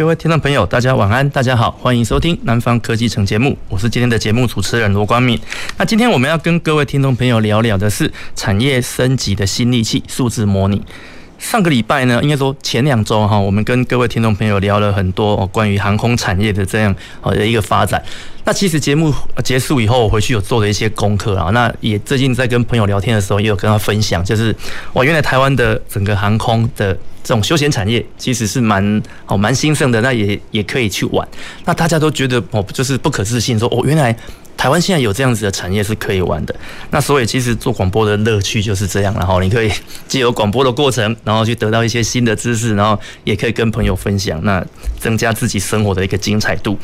各位听众朋友，大家晚安，大家好，欢迎收听《南方科技城》节目，我是今天的节目主持人罗光敏。那今天我们要跟各位听众朋友聊聊的是产业升级的新利器——数字模拟。上个礼拜呢，应该说前两周哈，我们跟各位听众朋友聊了很多关于航空产业的这样呃的一个发展。那其实节目结束以后，我回去有做了一些功课啊。那也最近在跟朋友聊天的时候，也有跟他分享，就是哇，原来台湾的整个航空的这种休闲产业其实是蛮哦蛮兴盛的，那也也可以去玩。那大家都觉得哦，就是不可置信，说哦，原来。台湾现在有这样子的产业是可以玩的，那所以其实做广播的乐趣就是这样，然后你可以既有广播的过程，然后去得到一些新的知识，然后也可以跟朋友分享，那增加自己生活的一个精彩度。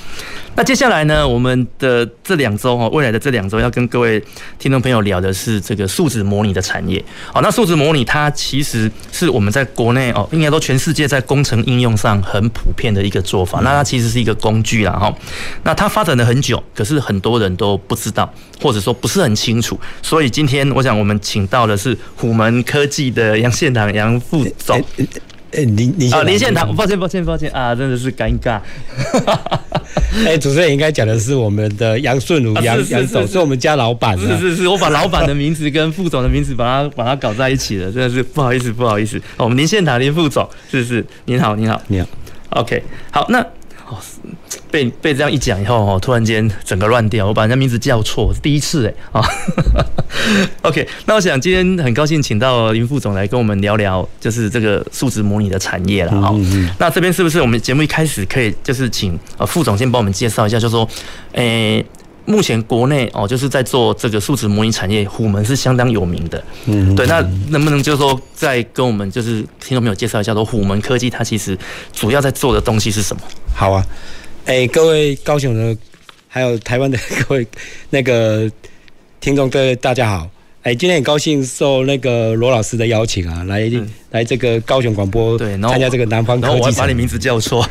那接下来呢，我们的这两周哈，未来的这两周要跟各位听众朋友聊的是这个数字模拟的产业。好，那数字模拟它其实是我们在国内哦，应该说全世界在工程应用上很普遍的一个做法。那它其实是一个工具啦哈。那它发展了很久，可是很多人都不知道，或者说不是很清楚。所以今天我想我们请到的是虎门科技的杨县长杨副总。哎，林林啊，林献堂，抱歉，抱歉，抱歉啊，真的是尴尬。哎，主持人应该讲的是我们的杨顺如杨杨总，是我们家老板。是是是，我把老板的 名字跟副总的名字把它把它搞在一起了，真的是不好意思，不好意思。我们林献堂林副总，是是，您好，您好，你好。OK，好，那。哦，被被这样一讲以后哦，突然间整个乱掉，我把人家名字叫错，是第一次哎啊。OK，那我想今天很高兴请到林副总来跟我们聊聊，就是这个数值模拟的产业了啊。那这边是不是我们节目一开始可以就是请呃副总先帮我们介绍一下，就是说，诶，目前国内哦就是在做这个数值模拟产业，虎门是相当有名的。嗯，对，那能不能就是说再跟我们就是听众朋友介绍一下，说虎门科技它其实主要在做的东西是什么？好啊，哎、欸，各位高雄的，还有台湾的 各位那个听众，各位大家好。哎、欸，今天很高兴受那个罗老师的邀请啊，来、嗯、来这个高雄广播对，参加这个南方科技。然后我还把你名字叫错。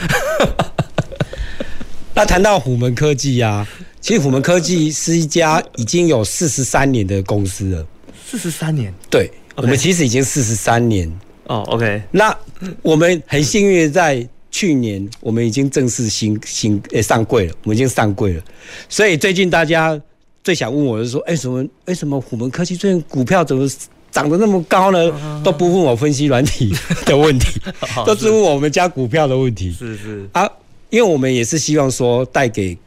那谈到虎门科技啊，其实虎门科技是一家已经有四十三年的公司了。四十三年？对.我们其实已经四十三年。哦、oh,，OK。那我们很幸运在。去年我们已经正式新新诶上柜了，我们已经上柜了。所以最近大家最想问我的是说，哎，什么？为什么虎门科技最近股票怎么涨得那么高呢？都不问我分析软体 的问题，都是问我们家股票的问题。是是啊，因为我们也是希望说带给。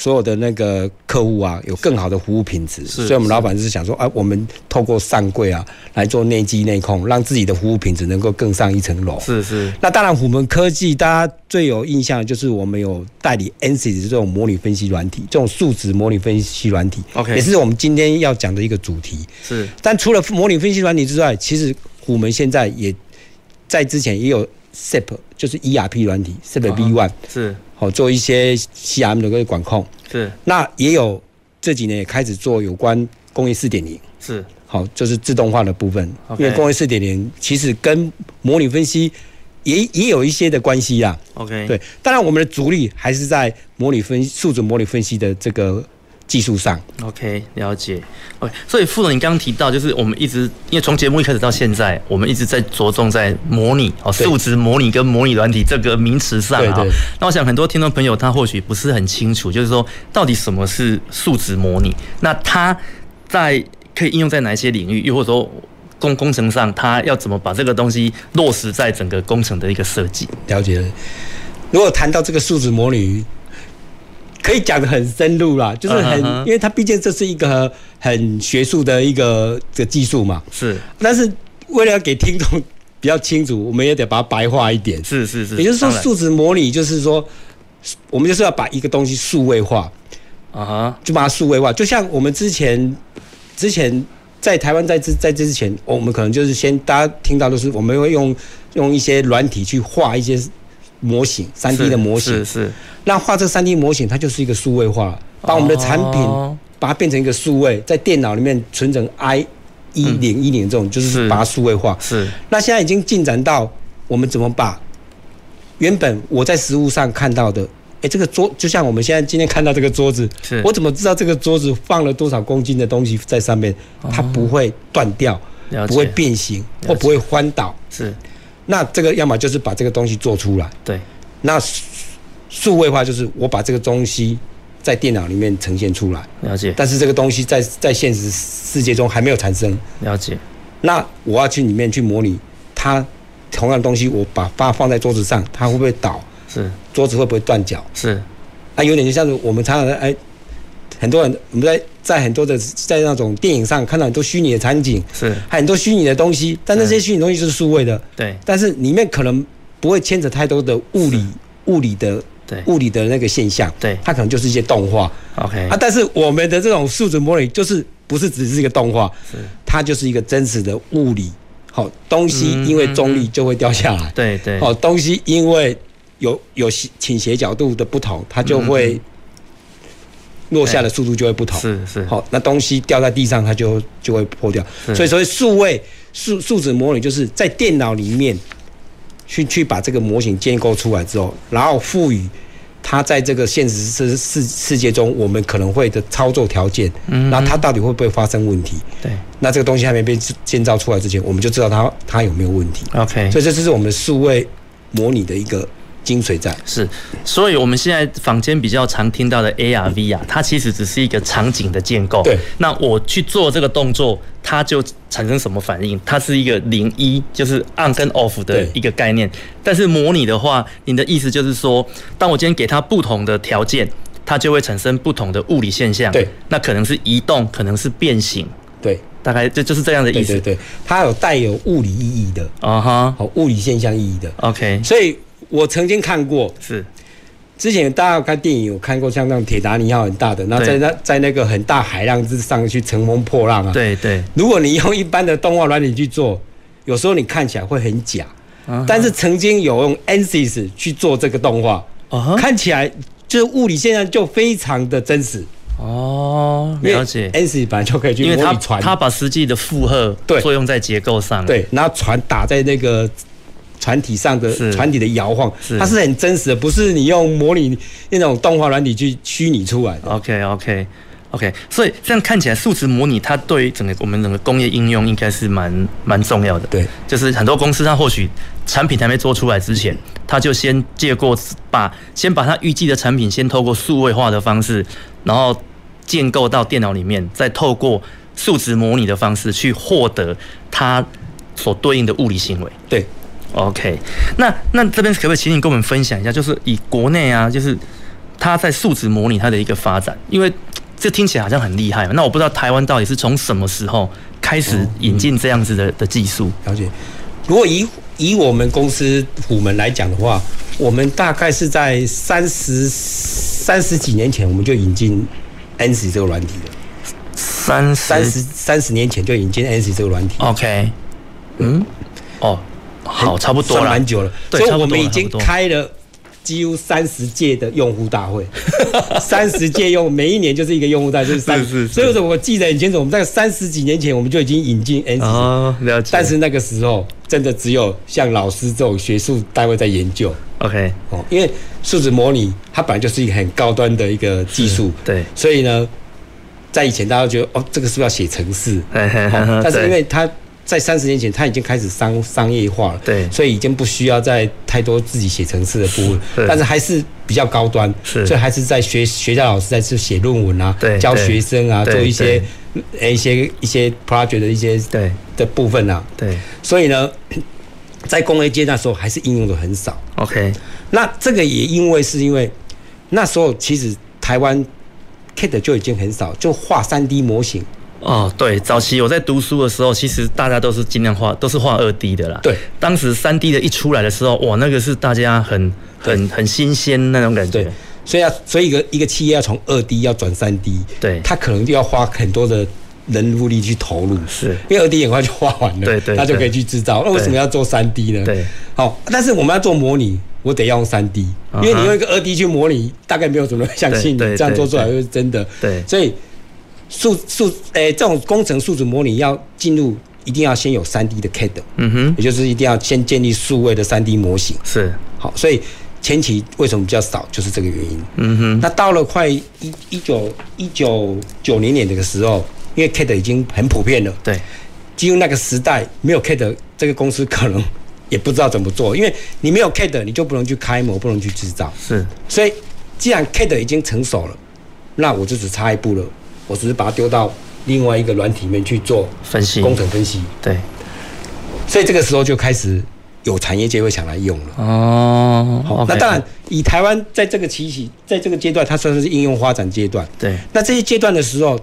所有的那个客户啊，有更好的服务品质，所以我们老板就是想说，啊，我们透过上柜啊来做内机内控，让自己的服务品质能够更上一层楼。是是。那当然，虎门科技大家最有印象的就是我们有代理 ANSYS 这种模拟分析软体，这种数值模拟分析软体，OK，也是我们今天要讲的一个主题。是。但除了模拟分析软体之外，其实虎门现在也在之前也有 SAP，就是 ERP 软体 SAP B One 是。好，做一些 CRM 的个管控。是，那也有这几年也开始做有关工业四点零。是，好，就是自动化的部分，因为工业四点零其实跟模拟分析也也有一些的关系啊。OK，对，当然我们的主力还是在模拟分数字模拟分析的这个。技术上，OK，了解，OK。所以傅总，你刚刚提到，就是我们一直，因为从节目一开始到现在，我们一直在着重在模拟哦，数值模拟跟模拟软体这个名词上啊。那我想很多听众朋友他或许不是很清楚，就是说到底什么是数值模拟？那它在可以应用在哪一些领域？又或者说工工程上，它要怎么把这个东西落实在整个工程的一个设计？了解了。如果谈到这个数值模拟。可以讲的很深入啦，就是很，因为它毕竟这是一个很学术的一个这个技术嘛。是，但是为了要给听众比较清楚，我们也得把它白话一点。是是是。也就是说，数值模拟就是说，我们就是要把一个东西数位化。啊哈。就把它数位化，就像我们之前之前在台湾在之在这之前，我们可能就是先大家听到的是，我们会用用一些软体去画一些模型，三 D 的模型。是是。那画这三 D 模型，它就是一个数位化把我们的产品哦。把它变成一个数位，在电脑里面存成 I 一零一零这种，就是是。把它数位化。是。那现在已经进展到我们怎么把原本我在实物上看到的，哎，这个桌就像我们现在今天看到这个桌子是，我怎么知道这个桌子放了多少公斤的东西在上面，它不会断掉，不会变形解或不会翻倒？是，那这个要么就是把这个东西做出来，对，那数数位化就是我把这个东西在电脑里面呈现出来，了解。但是这个东西在在现实世界中还没有产生。了解，那我要去里面去模拟它同样的东西，我把把它放在桌子上，它会不会倒？是。桌子会不会断脚？是。啊，有点就像是我们常常在哎，很多人我们在在很多的在那种电影上看到很多虚拟的场景，是，很多虚拟的东西，但那些虚拟东西就是数位的，对。但是里面可能不会牵扯太多的物理物理的对。物理的那个现象，对。它可能就是一些动画。，OK。啊，但是我们的这种数值模拟就是不是只是一个动画，它就是一个真实的物理。好，东西因为重力就会掉下来。对对，哦，东西因为有有倾斜角度的不同，它就会落下的速度就会不同。是是，好，那东西掉在地上，它就就会破掉。所以，所谓数位数数值模拟，就是在电脑里面去去把这个模型建构出来之后，然后赋予它在这个现实世世世界中我们可能会的操作条件，嗯那它到底会不会发生问题？对那这个东西还没被建造出来之前，我们就知道它它有没有问题。，OK，所以这就是我们数位模拟的一个精髓在。是，所以我们现在坊间比较常听到的 AR、VR，它其实只是一个场景的建构。对，那我去做这个动作，它就产生什么反应？它是一个零一，就是 on 跟 off 的一个概念。但是模拟的话，你的意思就是说，当我今天给它不同的条件，它就会产生不同的物理现象。对，那可能是移动，可能是变形，对，大概这就是这样的意思。对对对，它有带有物理意义的，啊哈好，物理现象意义的。，OK，所以我曾经看过，是。之前大家有看电影有看过像那种铁达尼号很大的，然后在那在那个很大海浪之上去乘风破浪啊。对对，如果你用一般的动画软体去做，有时候你看起来会很假。啊但是曾经有用 ANSYS 去做这个动画，看起来就是物理现象就非常的真实。哦，了解。ANSYS 本来就可以去模拟船，它把实际的负荷对。作用在结构上，对，然后船打在那个船体上的船体的摇晃是，它是很真实的，不是你用模拟那种动画软体去虚拟出来的。OK OK OK，所以这样看起来，数值模拟它对于整个我们整个工业应用应该是蛮蛮重要的。对，就是很多公司它或许产品还没做出来之前，它就先借过把先把它预计的产品先透过数位化的方式，然后建构到电脑里面，再透过数值模拟的方式去获得它所对应的物理行为。对，OK，那那这边可不可以请你跟我们分享一下，就是以国内啊，就是它在数值模拟它的一个发展，因为这听起来好像很厉害嘛。那我不知道台湾到底是从什么时候开始引进这样子的的技术？了解。如果以以我们公司虎门来讲的话，我们大概是在三十三十几年前，我们就引进 ANSYS 这个软体了。三三十十三十年前就引进 ANSYS 这个软体，OK，嗯，哦，好，差不多了，算蛮久了。对所以我们已经开了几乎三十届的用户大会，三十届用，每一年就是一个用户大会，所以说我记得很清楚，我们在三十几年前我们就已经引进 ANSYS，、哦，了解。但是那个时候真的只有像老师这种学术单位在研究。OK，哦，因为数字模拟它本来就是一个很高端的一个技术，对，所以呢，在以前大家都觉得哦，这个是不是要写程式？但是因为它在三十年前，它已经开始商商业化了，对。所以已经不需要再太多自己写程式的部分，但是还是比较高端，是。所以还是在学学校老师在去写论文啊对，教学生啊，做一些呃一些一些 project 的一些对。的部分啊，对。所以呢，在工业界那时候还是应用的很少。，OK，那这个也因为是因为那时候其实台湾 CAD 就已经很少，就画三 D 模型。哦，对，早期我在读书的时候，其实大家都是尽量画，都是画二 D 的啦。对，当时三 D 的一出来的时候，哇，那个是大家很很很新鲜那种感觉。对。，所以要所以一个一个企业要从二 D 要转三 D，对。它可能就要花很多的人物力去投入，是。因为二 D 很快就画完了，对对它就可以去制造。那为什么要做三 D 呢？对，好，但是我们要做模拟，我得要用三 D，因为你用一个二 D 去模拟，大概没有什么人相信你这样做出来就是真的。对，所以数数诶，这种工程数值模拟要进入，一定要先有三 D 的 CAD，嗯哼，也就是一定要先建立数位的三 D 模型。是，好，所以前期为什么比较少，就是这个原因。嗯哼，那到了快一一九一九九零年这个时候，因为 CAD 已经很普遍了，对，进入那个时代，没有 CAD 这个公司可能。也不知道怎么做，因为你没有 CAD，你就不能去开模，不能去制造。是，所以既然 CAD 已经成熟了，那我就只差一步了，我只是把它丢到另外一个软体里面去做分析、工程分析。对，所以这个时候就开始有产业界会想来用了。哦，好，那当然以台湾在这个期起，在这个阶段，它算是应用发展阶段。对，那这些阶段的时候，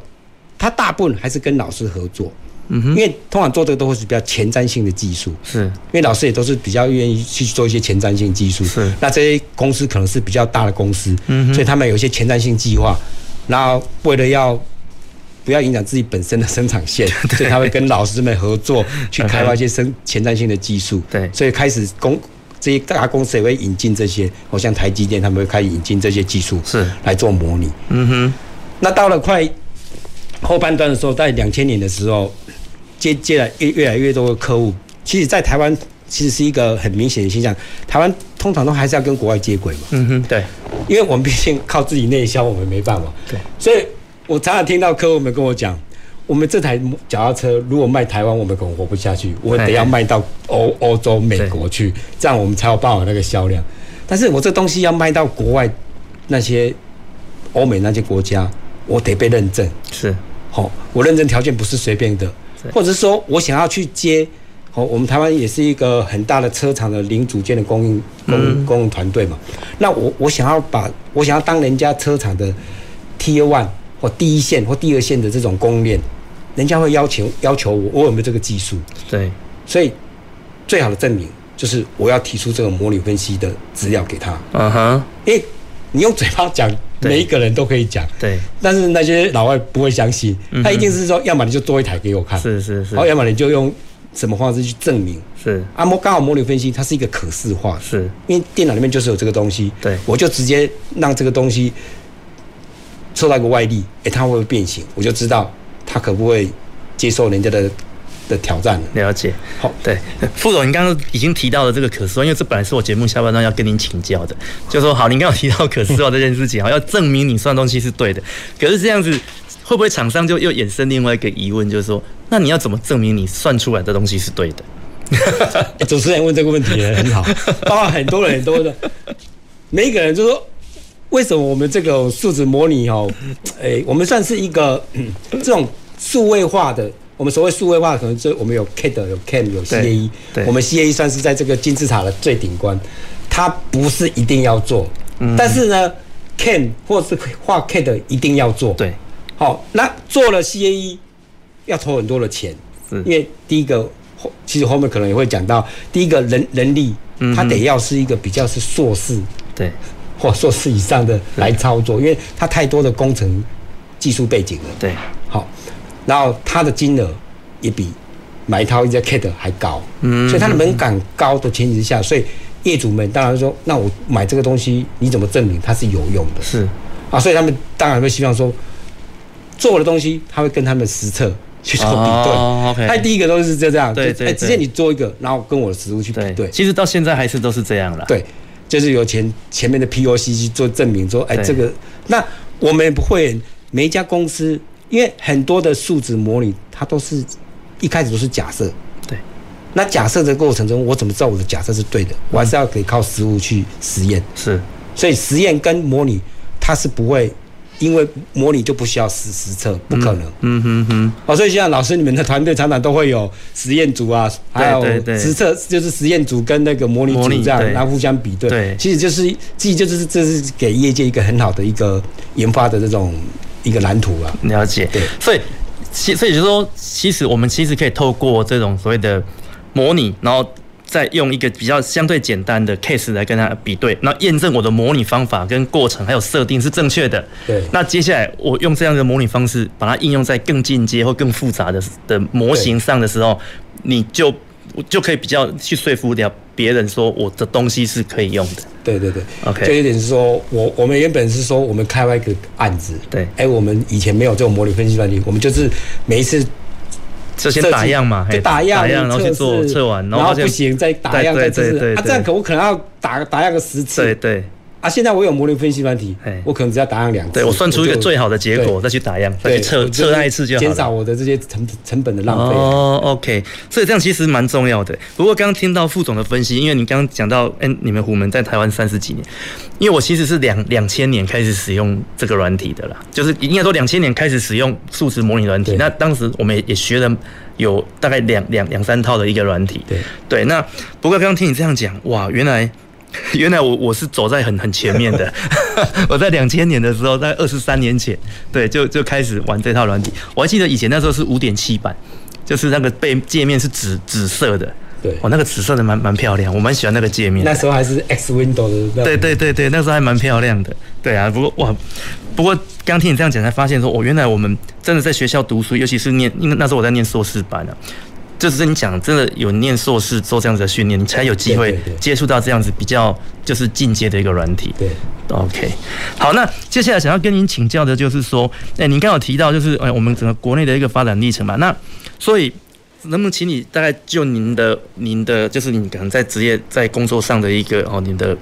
它大部分还是跟老师合作。嗯哼，因为通常做这个都会是比较前瞻性的技术，是，因为老师也都是比较愿意去做一些前瞻性技术，是。那这些公司可能是比较大的公司，嗯，所以他们有一些前瞻性计划，然后为了要不要影响自己本身的生产线，所以他会跟老师们合作去开发一些生前瞻性的技术，对。所以开始公这些大公司也会引进这些，好像台积电他们会开始引进这些技术，是来做模拟。嗯哼。那到了快后半段的时候，在两千年的时候。接接来越越来越多的客户，其实，在台湾其实是一个很明显的现象。台湾通常都还是要跟国外接轨嘛。嗯哼，对，因为我们毕竟靠自己内销，我们没办法。对，所以我常常听到客户们跟我讲，我们这台脚踏车如果卖台湾，我们可能活不下去，我得要卖到欧欧洲、美国去，这样我们才有办法那个销量。但是我这东西要卖到国外那些欧美那些国家，我得被认证。是，好，我认证条件不是随便的。或者是说我想要去接，哦，我们台湾也是一个很大的车厂的零组件的供应供供应团队嘛。那我我想要把我想要当人家车厂的 Tier One 或第一线或第二线的这种供应链，人家会要求要求我我有没有这个技术？对，所以最好的证明就是我要提出这个模拟分析的资料给他。嗯哼，因为你用嘴巴讲。每一个人都可以讲，对，但是那些老外不会相信，他一定是说，要么你就多一台给我看，是是是，然后要么你就用什么方式去证明，是。啊，模刚好模拟分析它是一个可视化，是，因为电脑里面就是有这个东西，对，我就直接让这个东西受到一个外力，哎，它会不会变形，我就知道它可不会接受人家的。的挑战了。解，好，对，副总，您刚刚已经提到了这个可视化，因为这本来是我节目下半段要跟您请教的，就说好，您刚刚提到可视化这件事情，好，要证明你算东西是对的，可是这样子会不会厂商就又衍生另外一个疑问，就是说，那你要怎么证明你算出来的东西是对的？主持人问这个问题也很好，包括很多人很多的，每一个人就说，为什么我们这个数值模拟哦，哎，我们算是一个这种数位化的。我们所谓数位化，可能就我们有 CAD、有 CAM、有 CAE，我们 CAE 算是在这个金字塔的最顶端，它不是一定要做，嗯、但是呢，CAM 或是画 CAD 一定要做。对，好，那做了 CAE 要投很多的钱，因为第一个，其实后面可能也会讲到，第一个人人力，他得要是一个比较是硕士，对，或硕士以上的来操作，因为他太多的工程技术背景了。对，好。然后它的金额也比买一套一家 CAD 还高，嗯，所以它的门槛高的前提之下，所以业主们当然说，那我买这个东西，你怎么证明它是有用的？是啊，所以他们当然会希望说，做的东西他会跟他们实测去做比对。哦，OK，他第一个都是这样，对对，直接你做一个，然后跟我的实物去比对。其实到现在还是都是这样了。对，就是有前前面的 POC 去做证明，说，哎，这个那我们也不会每一家公司。因为很多的数值模拟，它都是一开始都是假设。对。那假设的过程中，我怎么知道我的假设是对的？我还是要可以靠实物去实验。是。所以实验跟模拟，它是不会，因为模拟就不需要实实测，不可能。嗯哼哼。哦，所以现在老师你们的团队常常都会有实验组啊，还有实测，就是实验组跟那个模拟组这样，然后互相比对。对。其实就是，其实就是这是给业界一个很好的一个研发的这种。一个蓝图啊，了解。对，所以，其所以就是说，其实我们其实可以透过这种所谓的模拟，然后再用一个比较相对简单的 case 来跟他比对，那验证我的模拟方法跟过程还有设定是正确的。对。那接下来我用这样的模拟方式把它应用在更进阶或更复杂的的模型上的时候，你就就可以比较去说服掉别人说我的东西是可以用的。对对对，OK，就有点是说我我们原本是说我们开外一个案子，对，哎、欸，我们以前没有这种模拟分析软体，我们就是每一次就先打样嘛，就打样，打样然后去做测完，然后不行再打样再测试，对对对对啊，这样可我可能要打打样个十次，对对。啊，现在我有模拟分析软体，我可能只要打样两次，对我算出一个最好的结果，再去打样，再去测测那一次就好了，减少我的这些成成本的浪费。哦，OK，所以这样其实蛮重要的。不过刚刚听到副总的分析，因为你刚刚讲到，哎，你们虎门在台湾三十几年，因为我其实是两两千年开始使用这个软体的啦，就是应该说两千年开始使用数值模拟软体。那当时我们也学了有大概两两两三套的一个软体。对对，那不过刚刚听你这样讲，哇，原来。原来我我是走在很很前面的，我在两千年的时候，在二十三年前，对，就就开始玩这套软体。我还记得以前那时候是五点七版，就是那个背界面是紫紫色的，对，哦，那个紫色的蛮蛮漂亮，我蛮喜欢那个界面。那时候还是 X Window 的，对对对对，那时候还蛮漂亮的，对啊。不过哇，不过刚听你这样讲，才发现说，哦，原来我们真的在学校读书，尤其是念，因为那时候我在念硕士班啊。就是你讲，真的有念硕士做这样子的训练，你才有机会接触到这样子比较就是进阶的一个软体。对，OK，好，那接下来想要跟您请教的就是说，哎，您刚有提到就是哎，我们整个国内的一个发展历程嘛，那所以能不能请你大概就您的您的就是你可能在职业在工作上的一个哦，您的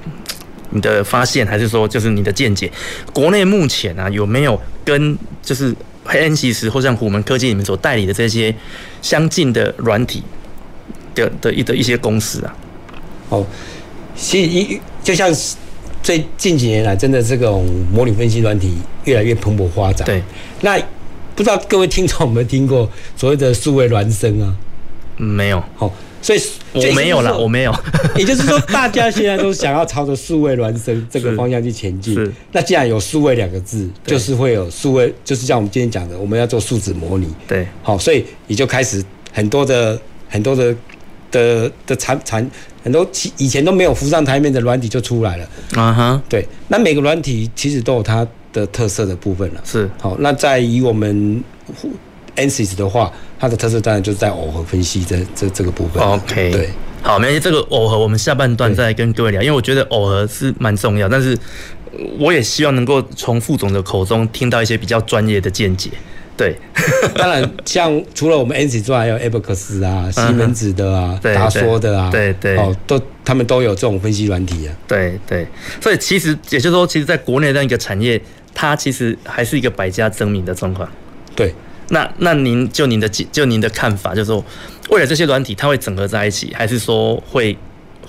你的发现，还是说就是你的见解，国内目前啊有没有跟就是。Ansys 或像虎门科技里面所代理的这些相近的软体的的一的一些公司啊，哦，其实一就像最近几年来，真的这种模拟分析软体越来越蓬勃发展。对，那不知道各位听众有没有听过所谓的数位孪生啊？没有。好。所以我没有了，我没有。也就是说，大家现在都想要朝着数位孪生这个方向去前进。那既然有数位两个字，就是会有数位，就是像我们今天讲的，我们要做数字模拟。对。好，所以你就开始很多的很多的的的产产很多以前都没有浮上台面的软体就出来了。啊哈。对。那每个软体其实都有它的特色的部分了。是。好，那在以我们 ANSYS 的话。它的特色当然就是在耦合分析这这这个部分。OK，对，好，没关系，这个耦合我们下半段再跟各位聊，因为我觉得耦合是蛮重要，但是我也希望能够从副总的口中听到一些比较专业的见解。对，当然像除了我们 ANSYS 之外，还有 Abacus 啊、西门子的啊、达说的啊，对对，哦，都他们都有这种分析软体啊。对对，所以其实也就是说，其实在国内这样一个产业，它其实还是一个百家争鸣的状况。对。那那您就您的就您的看法，就是说，未来这些软体，它会整合在一起，还是说会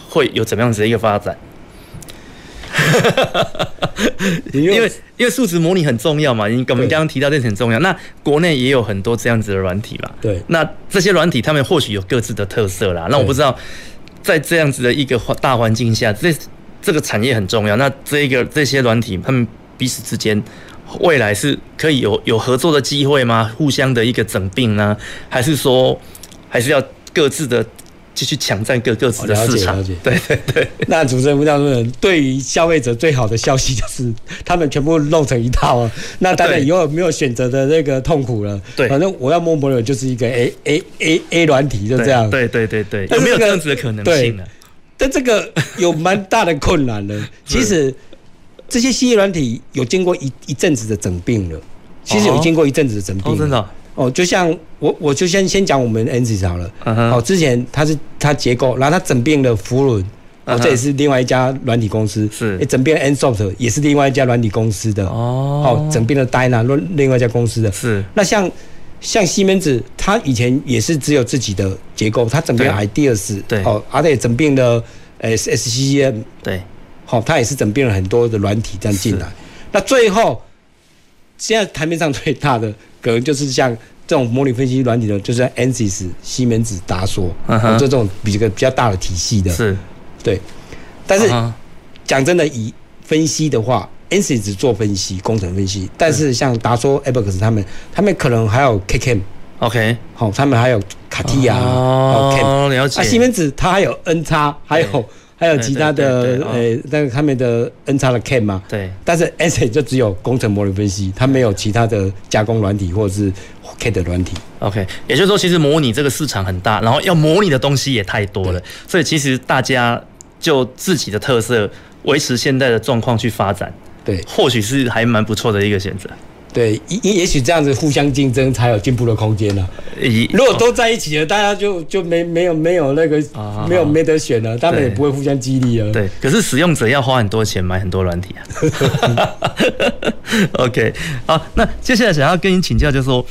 会有怎么样子的一个发展？因为因为数值模拟很重要嘛，你我们刚刚提到这很重要。那国内也有很多这样子的软体嘛。对。那这些软体，他们或许有各自的特色啦。那我不知道，在这样子的一个大环境下，这这个产业很重要。那这一个这些软体，他们彼此之间。未来是可以有有合作的机会吗？互相的一个整并呢？还是说，还是要各自的继续抢占各各自的市场？了解，了解。对对对。那主持人吴教授，对于消费者最好的消息就是，他们全部弄成一套啊。那当然以后没有选择的那个痛苦了。对。反正我要摸摸的，就是一个 A A A A 软体，就这样。对对对对。有没有这样子的可能性呢？但这个有蛮大的困难的。其实。这些系列软体有经过一一阵子的整并了，其实有经过一阵子的整并。哦，真的。哦，就像我，我就先先讲我们 ANSYS 好了。哦，之前它是它结构，然后它整并了福伦，哦，这也是另外一家软体公司。是。整并了 Ansoft，也是另外一家软体公司的。哦。哦，整并了 Dyna，另外一家公司的。是。那像像西门子，它以前也是只有自己的结构，它整并了 Ideas。对。哦，而且整并了呃 SCCM。对。好，它也是整编了很多的软体这样进来。那最后，现在台面上最大的可能就是像这种模拟分析软体的，就是 ANSYS、西门子、达索，就这种比个比较大的体系的。是，对。但是讲真的，以分析的话，ANSYS 只做分析、工程分析。但是像达索、Abacus 他们，他们可能还有 KCAM。OK。好，他们还有卡地亚。哦。了解。啊，西门子它还有 N 叉，还有。还有其他的呃那个他们的 N 叉的 CAM 嘛，对，但是 S 就只有工程模拟分析，它没有其他的加工软体或者是 CAD 的软体。OK，也就是说，其实模拟这个市场很大，然后要模拟的东西也太多了，所以其实大家就自己的特色维持现在的状况去发展，对或许是还蛮不错的一个选择。对，也也许这样子互相竞争才有进步的空间呢。以如果都在一起了，大家就就没没有没有那个啊没有没得选了，他们也不会互相激励了。对，可是使用者要花很多钱买很多软体啊。OK，好，那接下来想要跟你请教，就是说，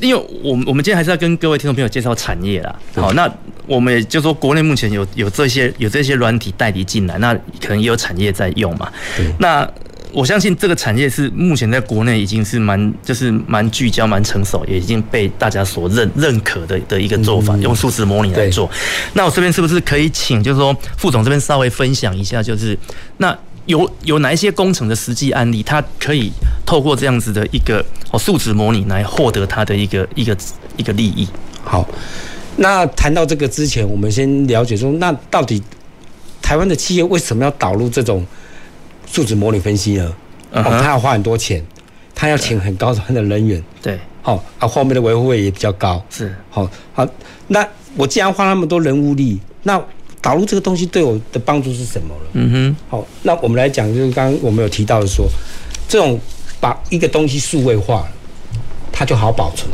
因为我们我们今天还是要跟各位听众朋友介绍产业啦。好，那我们也就说，国内目前有有这些有这些软体代理进来，那可能也有产业在用嘛。那我相信这个产业是目前在国内已经是蛮就是蛮聚焦、蛮成熟，也已经被大家所认认可的的一个做法，用数字模拟来做。那我这边是不是可以请，就是说副总这边稍微分享一下，就是那有有哪一些工程的实际案例，它可以透过这样子的一个哦数值模拟来获得它的一个一个一个利益？好，那谈到这个之前，我们先了解说，那到底台湾的企业为什么要导入这种？数值模拟分析呢？哦，他要花很多钱，他要请很高端的人员。对，好啊，后面的维护费也比较高。是，好，好，那我既然花那么多人物力，那导入这个东西对我的帮助是什么了？嗯哼，好，那我们来讲，就是刚刚我们有提到的说，这种把一个东西数位化了，它就好保存。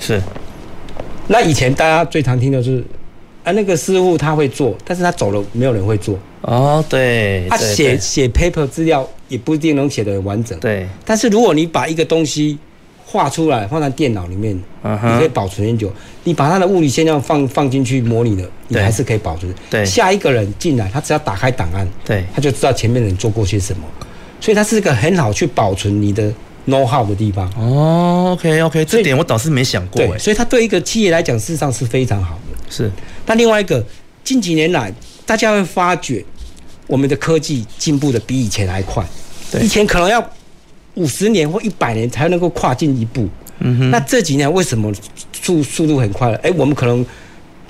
是，那以前大家最常听的就是，啊，那个师傅他会做，但是他走了，没有人会做。哦，对，他写写 paper 资料也不一定能写得很完整。对，但是如果你把一个东西画出来放在电脑里面，你可以保存很久。你把它的物理现象放放进去模拟了，你还是可以保存。对，下一个人进来，他只要打开档案，对，他就知道前面的人做过些什么。所以它是一个很好去保存你的 know how 的地方。哦，OK OK，这点我倒是没想过。对，所以它对一个企业来讲，事实上是非常好的。是。那另外一个，近几年来，大家会发觉。我们的科技进步的比以前还快，以前可能要五十年或一百年才能够跨进一步。嗯哼。那这几年为什么速速度很快了？哎，我们可能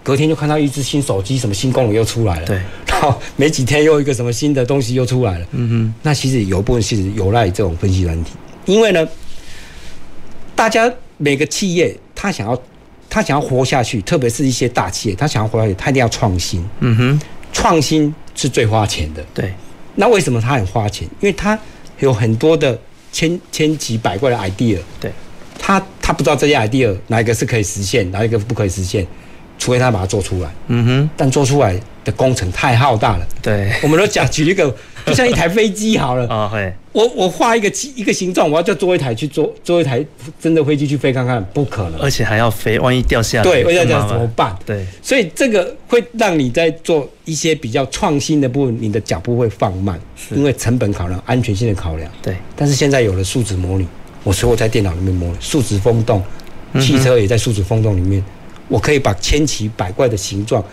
隔天就看到一只新手机，什么新功能又出来了。对。然后没几天又一个什么新的东西又出来了。嗯哼。那其实有一部分其实有赖这种分析软体，因为呢，大家每个企业他想要他想要活下去，特别是一些大企业，他想要活下去，他一定要创新。嗯哼。创新。是最花钱的，对。那为什么他很花钱？因为他有很多的千千奇百怪的 idea，对。他他不知道这些 idea 哪一个是可以实现，哪一个不可以实现，除非他把它做出来。嗯哼。但做出来的工程太浩大了，对。我们都讲举一个，就像一台飞机好了。啊，会。我我画一个一个形状，我要就做一台去做做一台真的飞机去飞看看，不可能。而且还要飞，万一掉下来，对，万一掉下来怎么办？对。所以这个会让你在做一些比较创新的部分，你的脚步会放慢，因为成本考量、安全性的考量。对。但是现在有了数值模拟，我所有在电脑里面模拟数值风洞，汽车也在数值风洞里面，我可以把千奇百怪的形状。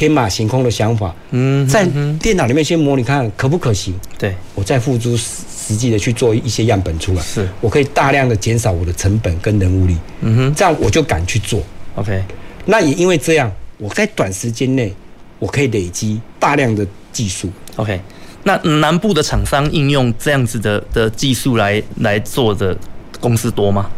天马行空的想法，嗯，在电脑里面先模拟看可不可行，对，我再付诸实际的去做一些样本出来，是。我可以大量的减少我的成本跟人物力，嗯哼，这样我就敢去做，OK，那也因为这样，我在短时间内我可以累积大量的技术，OK，那南部的厂商应用这样子的的技术来来做的公司多吗？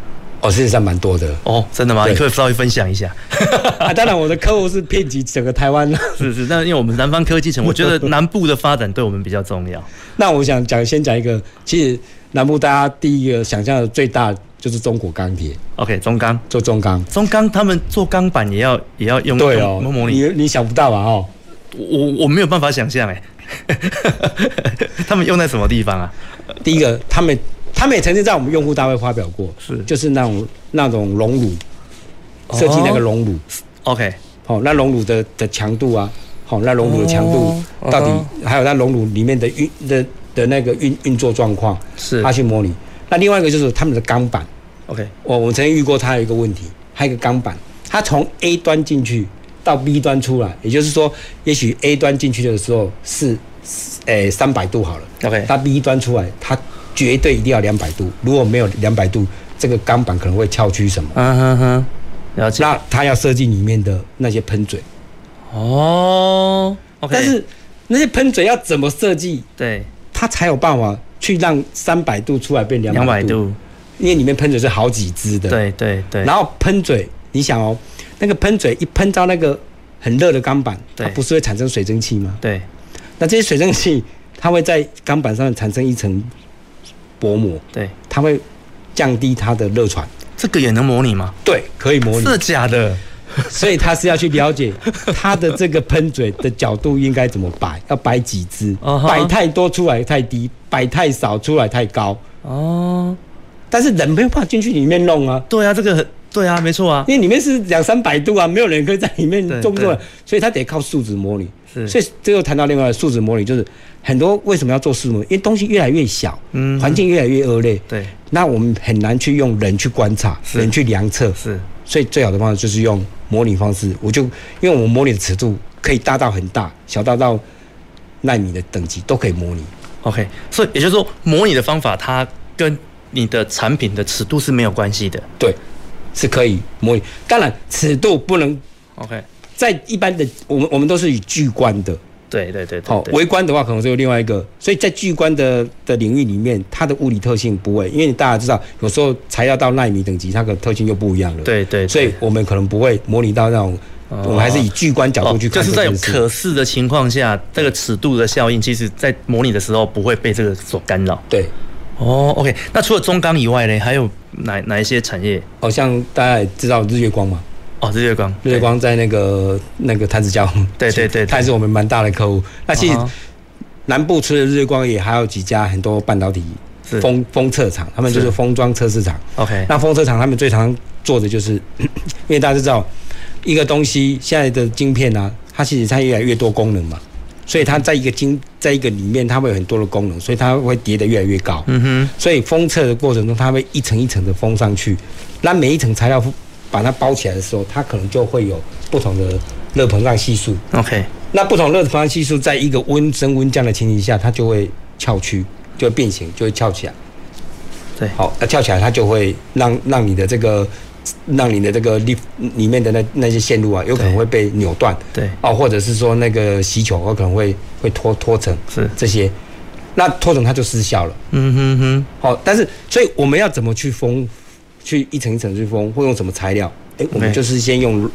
哦，事实上蛮多的哦，真的吗？你可以稍微分享一下 啊。当然，我的客户是遍及整个台湾了。是 是，但因为我们南方科技城，我觉得 南部的发展对我们比较重要。那我想讲，先讲一个，其实南部大家第一个想象的最大就是中国钢铁。OK，中钢做中钢，中钢他们做钢板也要也要用对哦模拟，你你想不到吧？哦，我我没有办法想象哎，他们用在什么地方啊？第一个，他们。他们也曾经在我们用户大会发表过，是。就是那种那种熔炉设计那个熔炉，OK，好，那熔炉的的强度啊，好，那熔炉的强度到底还有那熔炉里面的运的的那个运运作状况，是。他去模拟。那另外一个就是他们的钢板，OK，我我曾经遇过他有一个问题，还有一个钢板，他从 A 端进去到 B 端出来，也就是说，也许 A 端进去的时候是诶三百度好了，OK，它 B 端出来他。绝对一定要两百度，如果没有两百度，这个钢板可能会翘曲什么。嗯哼哼，了解。那他要设计里面的那些喷嘴。哦，okay。但是那些喷嘴要怎么设计？对，它才有办法去让三百度出来变两百度，度，因为里面喷嘴是好几支的。对对对。然后喷嘴，你想哦，那个喷嘴一喷到那个很热的钢板，它不是会产生水蒸气吗？对。那这些水蒸气，它会在钢板上产生一层薄膜，对，它会降低它的热传。这个也能模拟吗？对，可以模拟。是假的。所以他是要去了解 他的这个喷嘴的角度应该怎么摆，要摆几支，摆太多出来太低，摆太少出来太高。哦，但是人没有办法进去里面弄啊。对啊，这个很对啊，没错啊，因为里面是两三百度啊，没有人可以在里面动作，所以他得靠数值模拟。是，所以这又谈到另外的数值模拟，就是很多为什么要做数值模拟？因为东西越来越小，嗯，环境越来越恶劣，对，那我们很难去用人去观察，人去量测，是。所以最好的方式就是用模拟方式，我就因为我们模拟的尺度可以大到很大，小到到纳米的等级都可以模拟。OK，所以也就是说，模拟的方法它跟你的产品的尺度是没有关系的。对，是可以模拟。当然，尺度不能 OK，在一般的我们我们都是以巨观的。对对对，好，微观的话可能是有另外一个，所以在巨观的的领域里面，它的物理特性不会，因为大家知道，有时候材料到纳米等级，它的特性又不一样了。对对，所以我们可能不会模拟到那种，我们还是以巨观角度去看。就是在有可视的情况下，这个尺度的效应，其实在模拟的时候不会被这个所干扰。对，哦，OK，那除了中钢以外呢，还有哪哪一些产业？好像大家也知道日月光嘛。哦，日月光，日月光在那个那个台子胶，对对对，它也是我们蛮大的客户。那其实南部除了日月光，也还有几家很多半导体封封测厂，他们就是封装测试厂。OK，那封测厂他们最常做的就是，因为大家知道一个东西现在的晶片啊，它其实它越来越多功能嘛，所以它在一个经在一个里面，它会有很多的功能，所以它会叠得越来越高。嗯哼，所以封测的过程中，它会一层一层的封上去，那每一层材料。把它包起来的时候，它可能就会有不同的热膨胀系数。OK，那不同热膨胀系数，在一个温升温降的情形下，它就会翘曲，就会变形，就会翘起来。对，好，那翘起来，它就会让让你的这个，让你的这个里里面的那那些线路啊，有可能会被扭断。对，哦，或者是说那个吸球有可能会会脱脱层，是这些，那脱层它就失效了。嗯哼哼。好，但是所以我们要怎么去封？去一层一层去封，会用什么材料？哎、欸，我们就是先用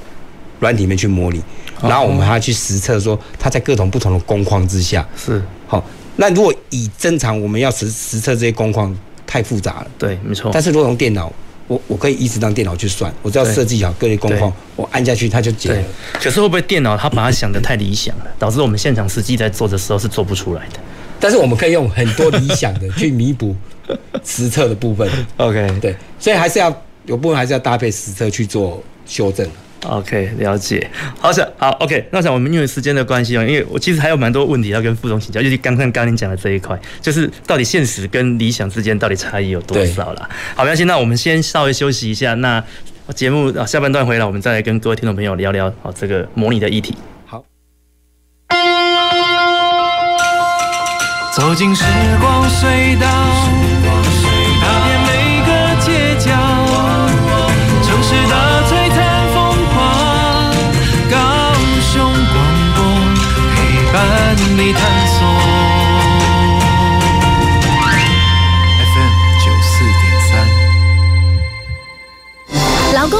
软体面去模拟，然后我们还要去实测，说它在各种不同的工况之下是好。那如果以正常我们要实实测这些工况太复杂了，对，没错。但是如果用电脑，我我可以一直让电脑去算，我只要设计好各类工况，我按下去它就解了。可是会不会电脑它把它想得太理想了，导致我们现场实际在做的时候是做不出来的？但是我们可以用很多理想的去弥补。实测的部分，OK，对，所以还是要有部分还是要搭配实测去做修正。OK，了解。好，想好，OK。那想我们因为时间的关系哦，因为我其实还有蛮多问题要跟副总请教，尤其刚刚刚您讲的这一块，就是到底现实跟理想之间到底差异有多少啦？好，没关系，那我们先稍微休息一下。那节目啊下半段回来，我们再来跟各位听众朋友聊聊好这个模拟的议题。好，走进时光隧道。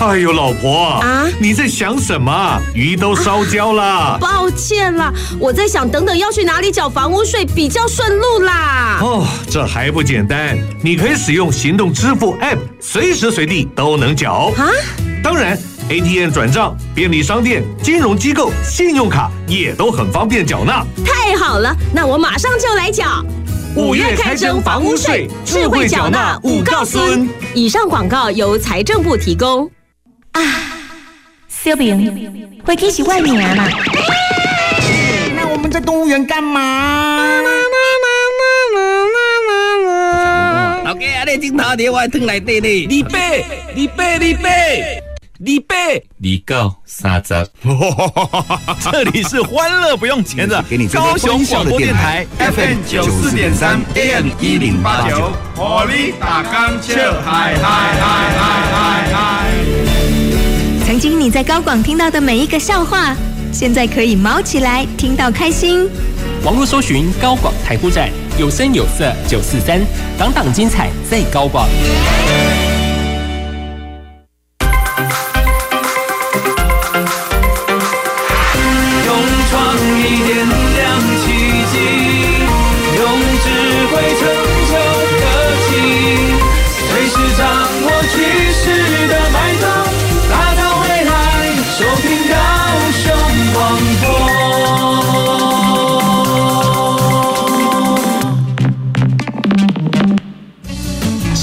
哎呦，老婆啊，你在想什么？鱼都烧焦了。啊，抱歉啦，我在想等等要去哪里缴房屋税比较顺路啦。哦，这还不简单，你可以使用行动支付 App，随时随地都能缴。啊，当然。ATM 转账、便利商店、金融机构、信用卡也都很方便缴纳。太好了，那我马上就来缴。五月开征房屋税，智慧缴纳五告孙。以上广告由财政部提供。啊，小明，回去是外面嘛。在动物园干嘛？老哥，啊，你镜头里我还来对哩，李贝，李贝，李贝。李贝，李告三十，这里是欢乐不用钱的高雄广播电台 FM 九四点三 AM 一零八九，火力打钢球，嗨嗨嗨嗨嗨嗨！你在高广听到的每一个笑话，现在可以猫起来听到开心。网络搜寻高广台呼站，有声有色九四三，档档精彩在高广。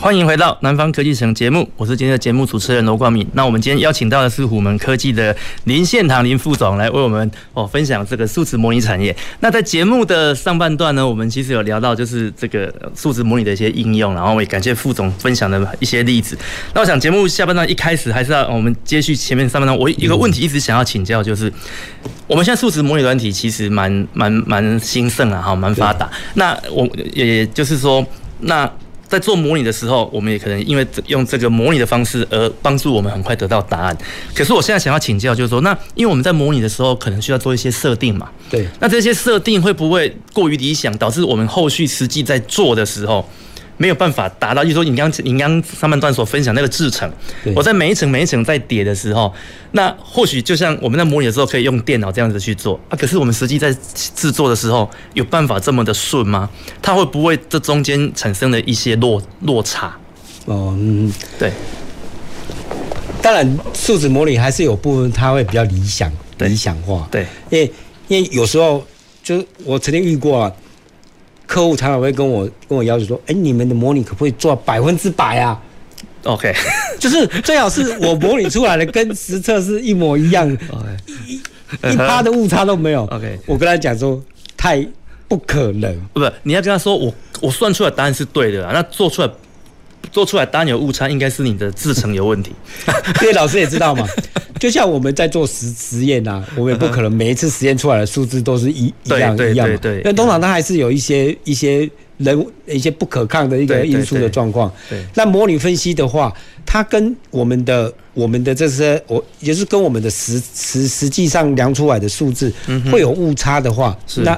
欢迎回到南方科技城节目，我是今天的节目主持人罗冠敏。那我们今天邀请到的是虎门科技的林献堂林副总来为我们哦分享这个数值模拟产业。那在节目的上半段呢，我们其实有聊到就是这个数值模拟的一些应用，然后也感谢副总分享的一些例子。那我想节目下半段一开始还是要我们接续前面上半段，我一个问题一直想要请教，就是我们现在数值模拟软体其实蛮蛮蛮兴盛啊，哈，蛮发达。那我也就是说那。在做模拟的时候，我们也可能因为用这个模拟的方式而帮助我们很快得到答案。可是我现在想要请教，就是说，那因为我们在模拟的时候，可能需要做一些设定嘛？对。那这些设定会不会过于理想，导致我们后续实际在做的时候？没有办法达到，就是说你刚你刚上半段所分享那个制程，我在每一层每一层在叠的时候，那或许就像我们在模拟的时候可以用电脑这样子去做啊，可是我们实际在制作的时候有办法这么的顺吗？它会不会这中间产生了一些落落差？哦，嗯，对。当然，数字模拟还是有部分它会比较理想、理想化，对，因为因为有时候就我曾经遇过啊。客户常常会跟我跟我要求说：“哎、欸，你们的模拟可不可以做到百分之百啊？”OK，就是最好是我模拟出来的跟实测是一模一样. 一一趴的误差都没有。OK，我跟他讲说太不可能，不是，你要跟他说我我算出来答案是对的，那做出来做出来当然有误差，应该是你的制程有问题。因为老师也知道嘛。就像我们在做实实验呐，我们也不可能每一次实验出来的数字都是一一样一样嘛。对，因为通常它还是有一些一些人一些不可抗的一个因素的状况。对。那模拟分析的话，它跟我们的我们的这些我也是跟我们的实实实际上量出来的数字会有误差的话，那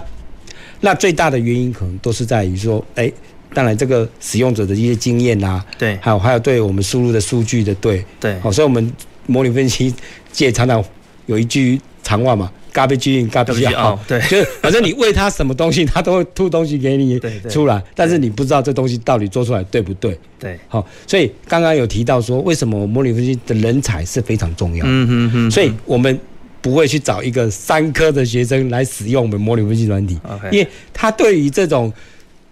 那最大的原因可能都是在于说，哎，当然这个使用者的一些经验呐，对，还有还有对我们输入的数据的对，对，好，所以我们。模拟分析界常常有一句长话嘛，garbage in garbage out，对，就是反正你喂它什么东西，它都会吐东西给你 出来，但是你不知道这东西到底做出来对不对？对，好，所以刚刚有提到说，为什么模拟分析的人才是非常重要的，嗯嗯嗯，所以我们不会去找一个三科的学生来使用我们模拟分析软体，因为他对于这种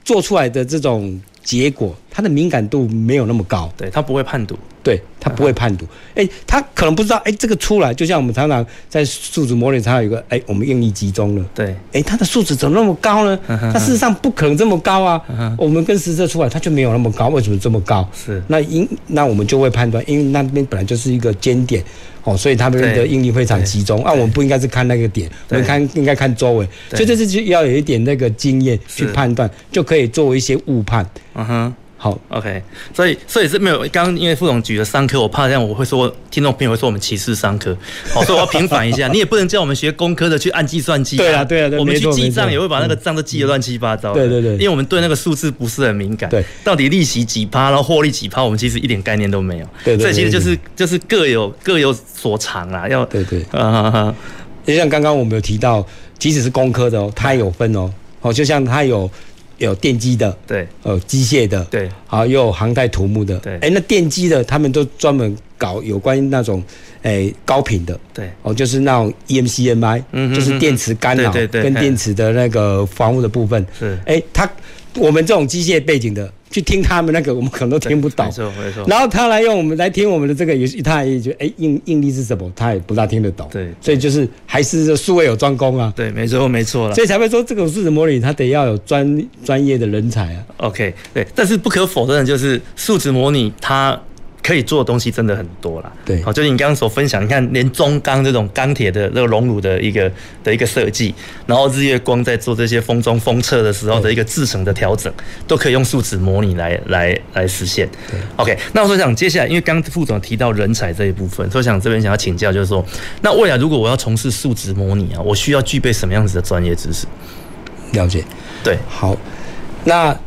做出来的这种结果，他的敏感度没有那么高，对，他不会判读。对，他不会判读，哎、欸，他可能不知道，哎、欸，这个出来就像我们常常在数值模拟，常常有个，哎、欸，我们应力集中了，对，哎、欸，它的数值怎么那么高呢？它事实上不可能这么高啊，我们跟实测出来它就没有那么高，为什么这么高？是，那因那我们就会判断，因为那边本来就是一个尖点，哦，所以他们的应力非常集中，啊，我们不应该是看那个点，我们看应该看周围，所以这是就要有一点那个经验去判断，就可以作为一些误判，嗯哼。好，OK，所以所以是没有刚刚因为副总举了三科，我怕这样我会说听众朋友会说我们歧视三科，好，所以我要平反一下，你也不能叫我们学工科的去按计算机，对啊对啊，我们去记账也会把那个账都记得乱七八糟，对对对，因为我们对那个数字不是很敏感，对，到底利息几趴，然后获利几趴，我们其实一点概念都没有，对对，所以其实就是就是各有各有所长啊，要对对，啊哈，就像刚刚我们有提到，即使是工科的哦，它也有分哦，哦，就像它有。有电机的，对，呃，机械的，对，好，又有航太土木的，对，哎，那电机的，他们都专门搞有关于那种，哎，高频的，对，哦，就是那种 EMC-MI，嗯，就是电磁干扰跟电池的那个防护的部分，是，哎，他我们这种机械背景的，去听他们那个，我们可能都听不懂。没错没错。然后他来用我们来听我们的这个，也是他也觉得哎，应应力是什么，他也不大听得懂。对，所以就是还是数位有专攻啊。对，没错没错了。所以才会说这个数字模拟，它得要有专专业的人才啊。OK，对，但是不可否认的就是数字模拟它。可以做的东西真的很多啦，对，好，就是你刚刚所分享，你看连中钢这种钢铁的那个熔炉的一个的一个设计，然后日月光在做这些封装封测的时候的一个制程的调整，都可以用数值模拟来来来实现。对，OK，那我想接下来，因为刚副总提到人才这一部分，所以我想这边想要请教，就是说，那未来如果我要从事数值模拟啊，我需要具备什么样子的专业知识？了解，对，好，那。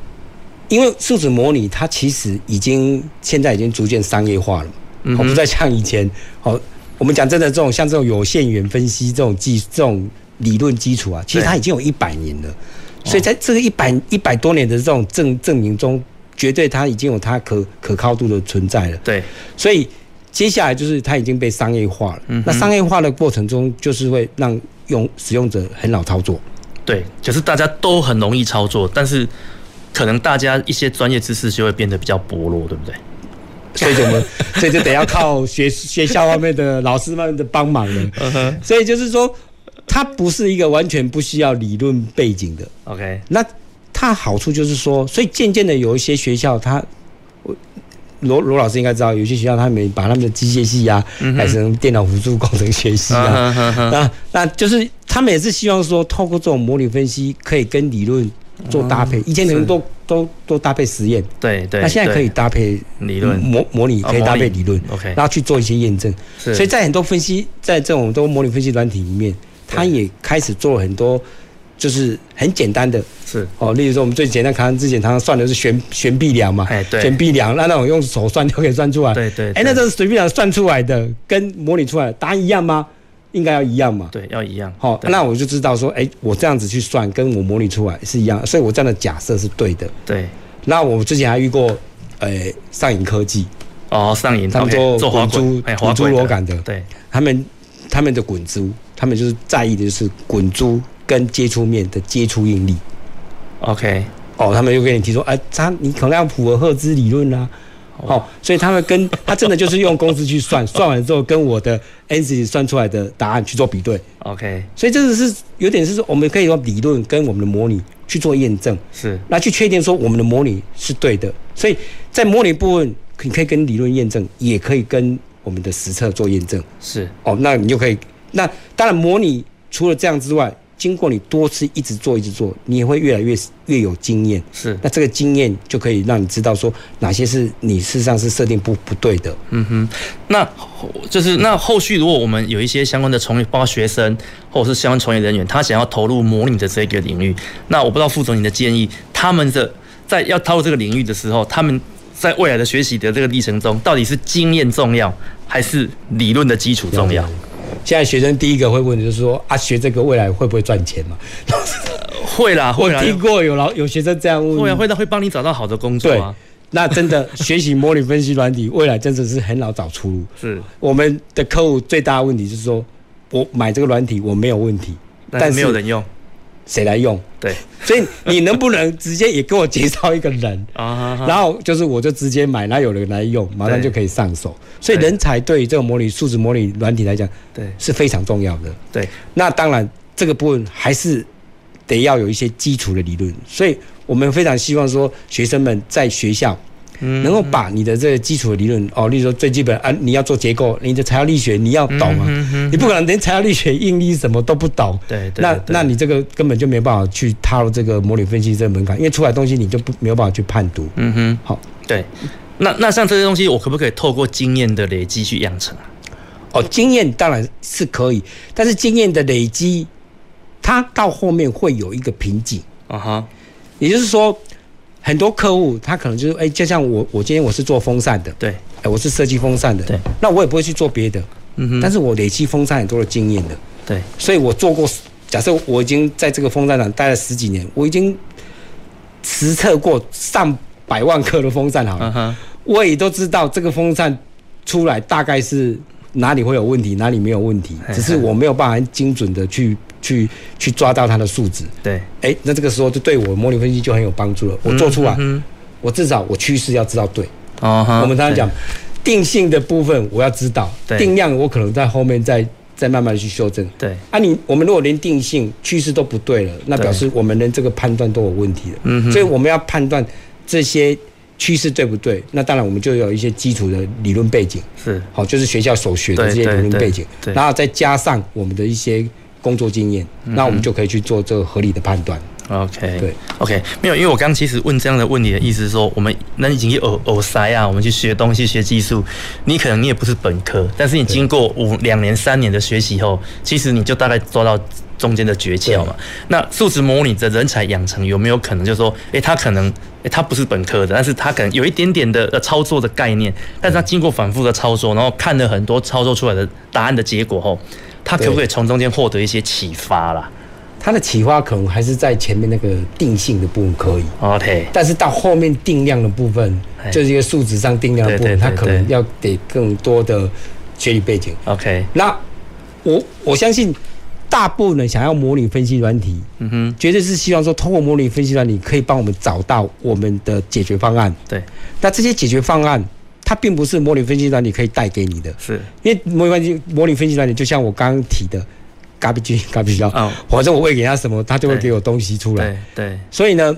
因为数字模拟，它其实已经现在已经逐渐商业化了，嗯，不再像以前。好，我们讲真的，这种像这种有限元分析这种技这种理论基础啊，其实它已经有一百年了。所以在这个一百一百多年的这种证证明中，绝对它已经有它可可靠度的存在了。对，所以接下来就是它已经被商业化了。那商业化的过程中，就是会让用使用者很好操作。对，就是大家都很容易操作，但是。可能大家一些专业知识就会变得比较薄弱，对不对？所以，我们所以就得要靠学学校外面的老师们的帮忙了。所以就是说，它不是一个完全不需要理论背景的。OK，那它好处就是说，所以渐渐的有一些学校，他罗罗老师应该知道，有些学校他们把他们的机械系啊改成电脑辅助工程学系啊。那那就是他们也是希望说，透过这种模拟分析，可以跟理论。做搭配，以前的人都都都搭配实验，对对，那现在可以搭配理论。模模拟，可以搭配理论，OK，然后去做一些验证。所以在很多分析，在这种都模拟分析软体里面，它也开始做了很多，就是很简单的，是。哦，例如说我们最简单，可能之前常常算的是悬悬臂梁嘛，哎对，悬臂梁，那那种用手算就可以算出来，对对，哎，那这是悬臂梁算出来的跟模拟出来的答案一样吗？应该要一样嘛？对，要一样。好，那我就知道说，哎、欸，我这样子去算，跟我模拟出来是一样，所以我这样的假设是对的。对。那我之前还遇过，呃、欸，上影科技。哦，上影，他们做滚珠、滚珠螺杆的。对。他们他们的滚珠，他们就是在意的就是滚珠跟接触面的接触应力。OK。哦，他们又跟你提出，哎、欸，他你可能要普尔赫兹理论啊。哦，所以他们跟 他真的就是用公式去算，算完之后跟我的 ANSYS 算出来的答案去做比对。OK，所以这个是有点是说，我们可以用理论跟我们的模拟去做验证，是那去确定说我们的模拟是对的。所以在模拟部分，你可以跟理论验证，也可以跟我们的实测做验证。是哦，那你就可以。那当然，模拟除了这样之外。经过你多次一直做一直做，你也会越来越越有经验。是，那这个经验就可以让你知道说哪些是你事实上是设定不不对的。嗯哼，那就是那后续如果我们有一些相关的从业，包括学生或者是相关从业人员，他想要投入模拟的这个领域，那我不知道副总你的建议，他们的在要投入这个领域的时候，他们在未来的学习的这个历程中，到底是经验重要还是理论的基础重要？现在学生第一个会问的就是说啊，学这个未来会不会赚钱嘛？会啦，会啦。我听过有老有学生这样问，会啊，会的会帮你找到好的工作啊。那真的 学习模拟分析软体，未来真的是很好找出路。是我们的客户最大的问题就是说，我买这个软体我没有问题，但是没有人用。谁来用？对，所以你能不能直接也给我介绍一个人 啊？然后就是我就直接买，然后有人来用，马上就可以上手。所以人才对于这个模拟数字模拟软体来讲，对是非常重要的。对，那当然这个部分还是得要有一些基础的理论。所以我们非常希望说，学生们在学校。能够把你的这个基础的理论哦，例如说最基本啊，你要做结构，你的材料力学你要懂啊，你不可能连材料力学、应力什么都不懂。对，那那你这个根本就没有办法去踏入这个模拟分析这个门槛，因为出来东西你就不没有办法去判读。嗯哼，好，对。那那像这些东西，我可不可以透过经验的累积去养成啊？哦，经验当然是可以，但是经验的累积，它到后面会有一个瓶颈。啊哈，也就是说。很多客户他可能就是哎、欸，就像我，我今天我是做风扇的，对，哎，我是设计风扇的，对，那我也不会去做别的，嗯哼，但是我累积风扇很多的经验的，对，所以我做过，假设我已经在这个风扇厂待了十几年，我已经实测过上百万颗的风扇好了，嗯、我也都知道这个风扇出来大概是哪里会有问题，哪里没有问题，只是我没有办法精准的去。去去抓到它的数值，对，哎，那这个时候就对我模拟分析就很有帮助了。我做出来，我至少我趋势要知道对。哦，我们常常讲定性的部分我要知道，定量我可能在后面再再慢慢去修正。对，啊，你我们如果连定性趋势都不对了，那表示我们连这个判断都有问题了。嗯，所以我们要判断这些趋势对不对？那当然我们就有一些基础的理论背景，是。好，就是学校所学的这些理论背景，然后再加上我们的一些工作经验，那我们就可以去做这个合理的判断。OK，对，OK，没有，因为我刚刚其实问这样的问题的意思是说，我们那已经去偶偶塞啊，我们去学东西、学技术，你可能你也不是本科，但是你经过五两年、三年的学习后，其实你就大概抓到中间的诀窍嘛。那数值模拟的人才养成有没有可能，就是说，诶，他可能，诶，他不是本科的，但是他可能有一点点的呃操作的概念，但是他经过反复的操作，然后看了很多操作出来的答案的结果后，他可不可以从中间获得一些启发啦？他的启发可能还是在前面那个定性的部分可以，OK，但是到后面定量的部分，就是一个数值上定量的部分，他可能要给更多的学历背景，OK。那我我相信大部分人想要模拟分析软体，嗯哼，绝对是希望说通过模拟分析软体可以帮我们找到我们的解决方案。对，那这些解决方案它并不是模拟分析软体可以带给你的，是。因为模拟分析模拟分析软体就像我刚刚提的。嘎比机，嘎比胶，反正我喂给他什么，他就会给我东西出来。对，对，所以呢，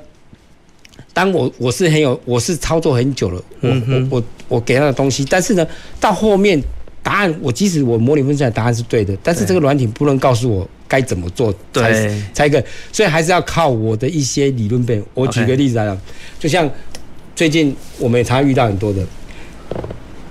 当我我是很有，我是操作很久了，我我我我给他的东西，但是呢，到后面答案，我即使我模拟分析的答案是对的，但是这个软体不能告诉我该怎么做才才一个，所以还是要靠我的一些理论背景。我举个例子来讲，就像最近我们也常遇到很多的，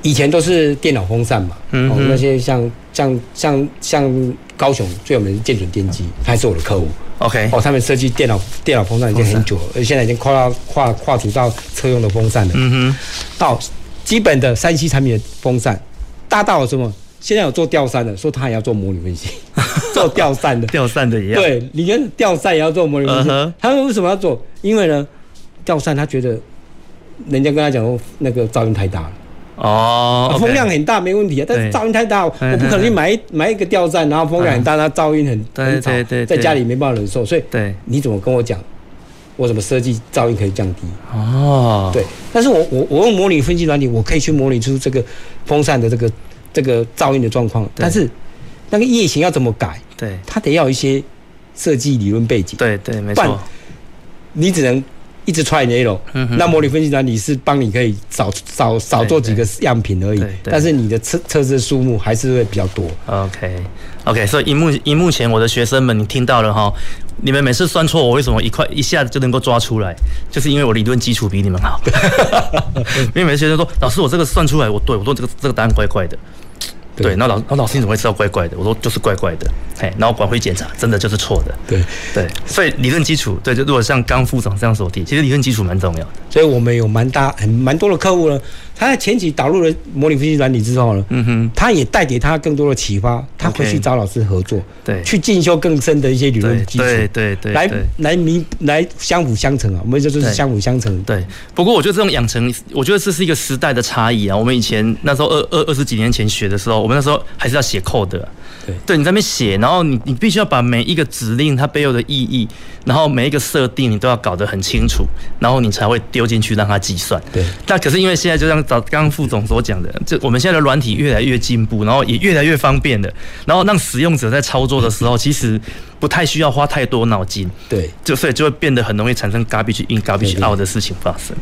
以前都是电脑风扇嘛，哦，那些像像像像。高雄最有名的建准电机，他是我的客户。OK，哦，他们设计电脑电脑风扇已经很久了，而现在已经跨到跨跨足到车用的风扇了。嗯哼，到基本的三 C 产品的风扇，大到什么？现在有做吊扇的，说他也要做模拟分析，做吊扇的，吊扇的一样。对，你跟吊扇也要做模拟分析。Uh huh. 他们为什么要做？因为呢，吊扇他觉得人家跟他讲说那个噪音太大了。哦，风量很大没问题啊，但是噪音太大，我不可能去买买一个吊扇，然后风量很大，它噪音很很吵，在家里没办法忍受，所以你怎么跟我讲，我怎么设计噪音可以降低？哦，对，但是我我我用模拟分析软体，我可以去模拟出这个风扇的这个这个噪音的状况，但是那个夜行要怎么改？对，它得要一些设计理论背景。对对，没错，你只能。一直 try and error，那模拟分析呢？你是帮你可以少少少做几个样品而已，但是你的测测试数目还是会比较多。OK OK，所以以目以目前我的学生们，你听到了哈？你们每次算错，我为什么一块一下子就能够抓出来？就是因为我理论基础比你们好。因为每次学生说，老师我这个算出来，我对我说这个这个答案怪怪的。对，那老那老师你怎么会知道怪怪的？我说就是怪怪的，嘿，然后管会检查，真的就是错的。对对，所以理论基础，对，就如果像刚副总这样所提，其实理论基础蛮重要的。所以我们有蛮大很蛮多的客户呢。他在前期导入了模拟分析软体之后呢，嗯哼，他也带给他更多的启发，他会去找老师合作，对，去进修更深的一些理论基础，对对对，来来弥来相辅相成啊，我们这就是相辅相成。对，不过我觉得这种养成，我觉得这是一个时代的差异啊。我们以前那时候二二二十几年前学的时候，我们那时候还是要写 code 的。对，对你在那边写，然后你你必须要把每一个指令它背后的意义，然后每一个设定你都要搞得很清楚，然后你才会丢进去让它计算。对，那可是因为现在就像早刚刚副总所讲的，就我们现在的软体越来越进步，然后也越来越方便的，然后让使用者在操作的时候，其实不太需要花太多脑筋。对，就所以就会变得很容易产生 garbage in garbage out 的事情发生。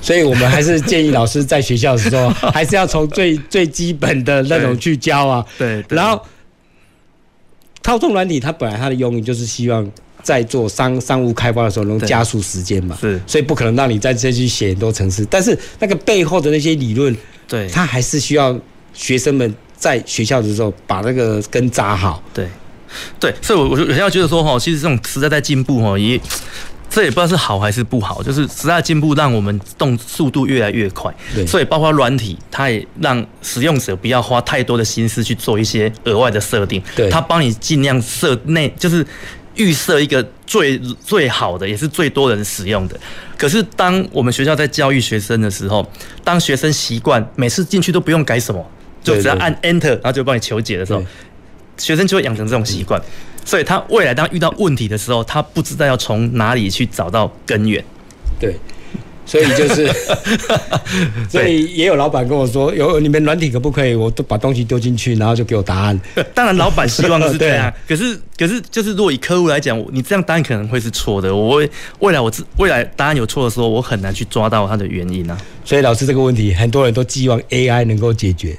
所以我们还是建议老师在学校的时候，还是要从最最基本的那种去教啊。对，对然后。操纵软体，它本来它的用意就是希望在做商商务开发的时候能加速时间嘛，是，所以不可能让你在这去写很多程式，但是那个背后的那些理论，对，它还是需要学生们在学校的时候把那个根扎好，对，对，所以我我就有时候觉得说哈，其实这种时代在进步哈，也。这也不知道是好还是不好，就是时代进步让我们动速度越来越快，对，所以包括软体，它也让使用者不要花太多的心思去做一些额外的设定，对，它帮你尽量设内，就是预设一个最最好的，也是最多人使用的。可是当我们学校在教育学生的时候，当学生习惯每次进去都不用改什么，就只要按 Enter，然后就帮你求解的时候，学生就会养成这种习惯。所以他未来当遇到问题的时候，他不知道要从哪里去找到根源。对，所以就是，所以也有老板跟我说，有你们软体可不可以？我都把东西丢进去，然后就给我答案。当然，老板希望是这样。可是，可是就是，如果以客户来讲，你这样答案可能会是错的。我会未来我未来答案有错的时候，我很难去抓到它的原因啊。所以，老师这个问题，很多人都寄望 AI 能够解决。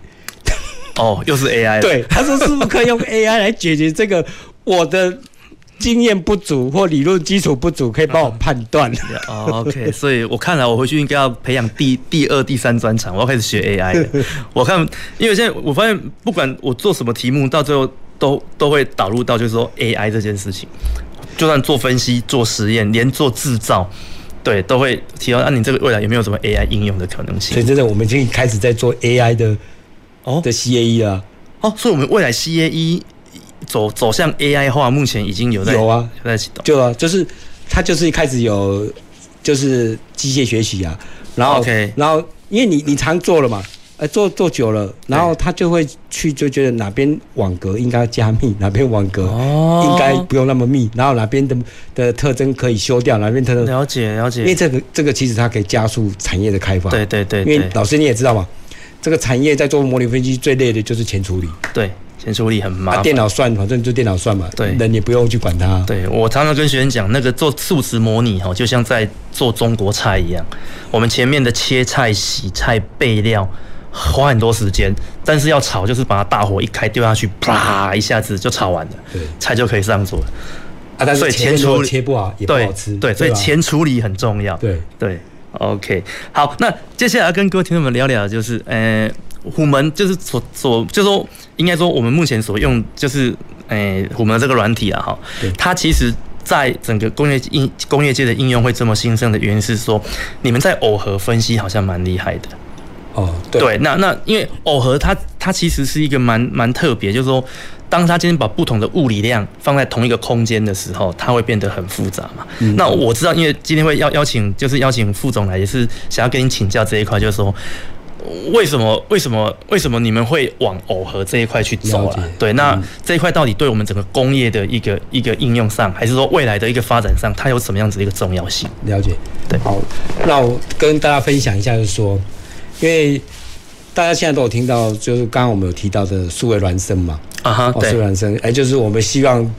哦，又是 AI。对，他说是不是可以用 AI 来解决这个？我的。经验不足或理论基础不足，可以帮我判断。哦，OK，所以我看来我回去应该要培养第第二、第三专长，我要开始学 AI。我看，因为现在我发现，不管我做什么题目，到最后都都会导入到就是说 AI 这件事情。就算做分析、做实验，连做制造，对，都会提到。那、啊、你这个未来有没有什么 AI 应用的可能性？所以真的，我们已经开始在做 AI 的哦的 CAE 啊。哦，所以我们未来 CAE。走走向 AI 化，目前已经有在有啊，在启动。就啊，就是它就是一开始有，就是机械学习啊，然后，Okay. 然后因为你你常做了嘛，呃，做做久了，然后他就会去就觉得哪边网格应该加密，哪边网格应该不用那么密，然后哪边的的特征可以修掉，哪边特征了解了解。因为这个这个其实它可以加速产业的开发。对对对，对。因为老师你也知道嘛，这个产业在做模拟分析最累的就是前处理。对。前处理很麻烦，啊，电脑算，反正就电脑算嘛，对，人也不用去管它。对，我常常跟学生讲，那个做数值模拟哈，就像在做中国菜一样，我们前面的切菜、洗菜、备料，花很多时间，但是要炒，就是把它大火一开丢下去，啪，一下子就炒完了，对，菜就可以上桌了。啊，但是前处理切不好也不好吃，对，所以前处理很重要。对对，OK，好，那接下来要跟各位听众们聊聊，就是呃。虎门就是所所，就是说，应该说我们目前所用就是，诶、欸，虎门这个软体啊，哈，它其实在整个工业应工业界的应用会这么兴盛的原因是说，你们在耦合分析好像蛮厉害的。哦，对，对，那那因为耦合它它其实是一个蛮蛮特别，就是说，当它今天把不同的物理量放在同一个空间的时候，它会变得很复杂嘛。嗯、那我知道，因为今天会邀邀请，就是邀请副总来，也是想要跟你请教这一块，就是说。为什么？为什么？为什么你们会往耦合这一块去走啊？对，那这一块到底对我们整个工业的一个一个应用上，还是说未来的一个发展上，它有什么样子的一个重要性？了解。对，好，那我跟大家分享一下，就是说，因为大家现在都有听到，就是刚刚我们有提到的数位孪生嘛，啊哈，对，数位孪生，哎，就是我们希望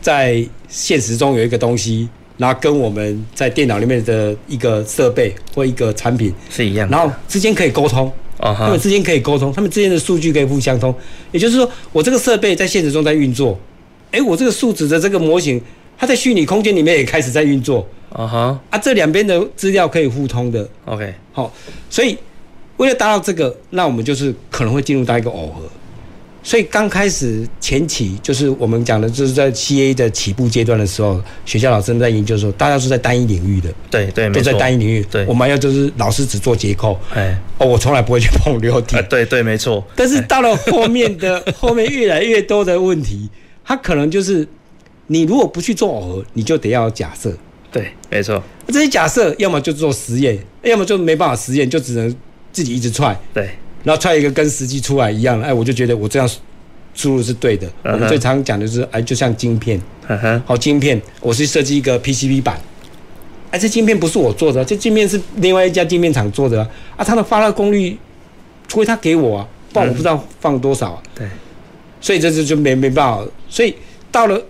在现实中有一个东西。然后跟我们在电脑里面的一个设备或一个产品是一样，然后之间可以沟通，他们之间可以沟通，他们之间的数据可以互相通。也就是说，我这个设备在现实中在运作，哎，我这个数值的这个模型，它在虚拟空间里面也开始在运作，啊哈，啊，这两边的资料可以互通的。OK，好，所以为了达到这个，那我们就是可能会进入到一个耦合。所以刚开始前期就是我们讲的，就是在 CA 的起步阶段的时候，学校老师在研究说，大家是在单一领域的，对对，都在单一领域。对，我们要就是老师只做结构，哎，哦，我从来不会去碰流体。对对，没错。但是到了后面的 后面越来越多的问题，它可能就是你如果不去做耦合，你就得要假设。对，没错。这些假设要么就做实验，要么就没办法实验，就只能自己一直踹。对。然后踹一个跟实际出来一样，哎，我就觉得我这样输入是对的。Uh. 我们最常讲的就是，哎，就像晶片，好、uh. 晶片，我是设计一个 PCB 板，哎，这晶片不是我做的，这晶片是另外一家晶片厂做的啊，啊，它的发热功率，除非他给我啊，不然我不知道放多少啊。对、uh 所以这就就没没办法。所以到了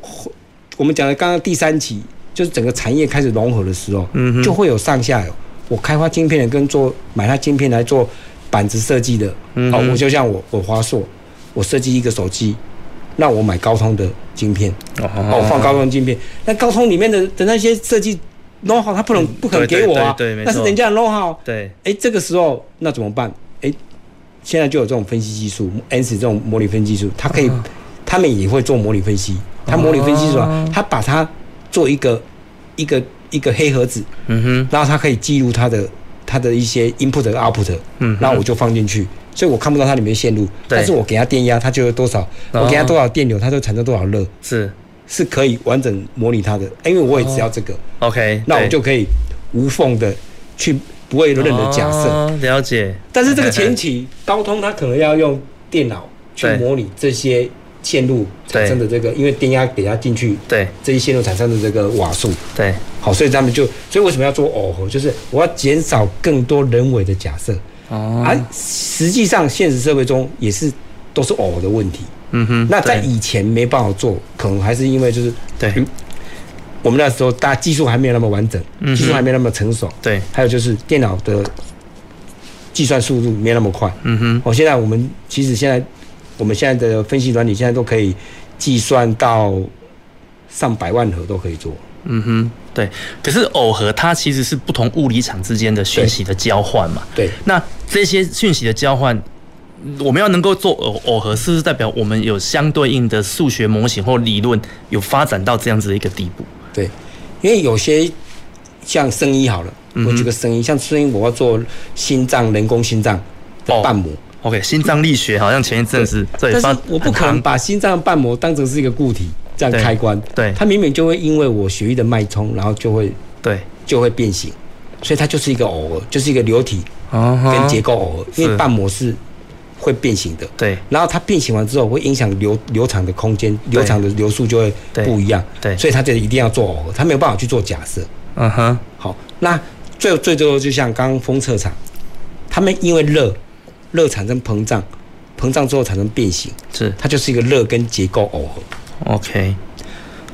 我们讲的刚刚第三期，就是整个产业开始融合的时候，嗯，就会有上下游，我开发晶片的跟做买它晶片来做。板子设计的，好、嗯，我就像我我华硕，我设计一个手机，那我买高通的晶片，哦，我放高通晶片，那高通里面的的那些设计 know how，他不能、嗯、不可能给我啊，对，对，对，那是人家的 know how，对，哎，这个时候那怎么办？哎，现在就有这种分析技术，Ansys 这种模拟分析技术，它可以、哦，他们也会做模拟分析，他模拟分析是吧？他把它做一个一个一个黑盒子，嗯哼，然后它可以记录它的。它的一些 input 和 output，嗯，然后我就放进去，所以我看不到它里面线路，但是我给它电压，它就有多少，我给它多少电流，它就产生多少热，是。是可以完整模拟它的，因为我也只要这个，OK，那我就可以无缝的去不会有任何假设，了解。但是这个 前提高通它可能要用电脑去模拟这些线路产生的这个，因为电压给它进去，对，这一线路产生的这个瓦数，对，好，所以他们就，所以为什么要做耦合？就是我要减少更多人为的假设，哦，而实际上现实社会中也是都是耦合的问题，嗯哼，那在以前没办法做，可能还是因为就是对。我们那时候，大家技术还没有那么完整，技术还没那么成熟。对，还有就是电脑的计算速度没那么快。嗯哼。我现在我们其实现在我们现在的分析软体现在都可以计算到上百万核都可以做。嗯哼，对。可是耦合它其实是不同物理场之间的讯息的交换嘛。对。那这些讯息的交换，我们要能够做耦耦合，是不是代表我们有相对应的数学模型或理论有发展到这样子的一个地步？对，因为有些像生医好了，我举个生医，像生医我要做心脏人工心脏的瓣膜。OK，心脏力学好像前一阵子，但是我不可能把心脏瓣膜当成是一个固体这样开关。对，它明明就会因为我血液的脉冲，然后就会对就会变形，所以它就是一个耦合，就是一个流体跟结构耦合，因为瓣膜是。会变形的，对。然后它变形完之后，会影响流流场的空间，流场的流速就会不一样，对。所以它就一定要做耦合，它没有办法去做假设。嗯哼。好，那最最最后就像刚刚封测场，他们因为热，热产生膨胀，膨胀之后产生变形，是。它就是一个热跟结构耦合。OK。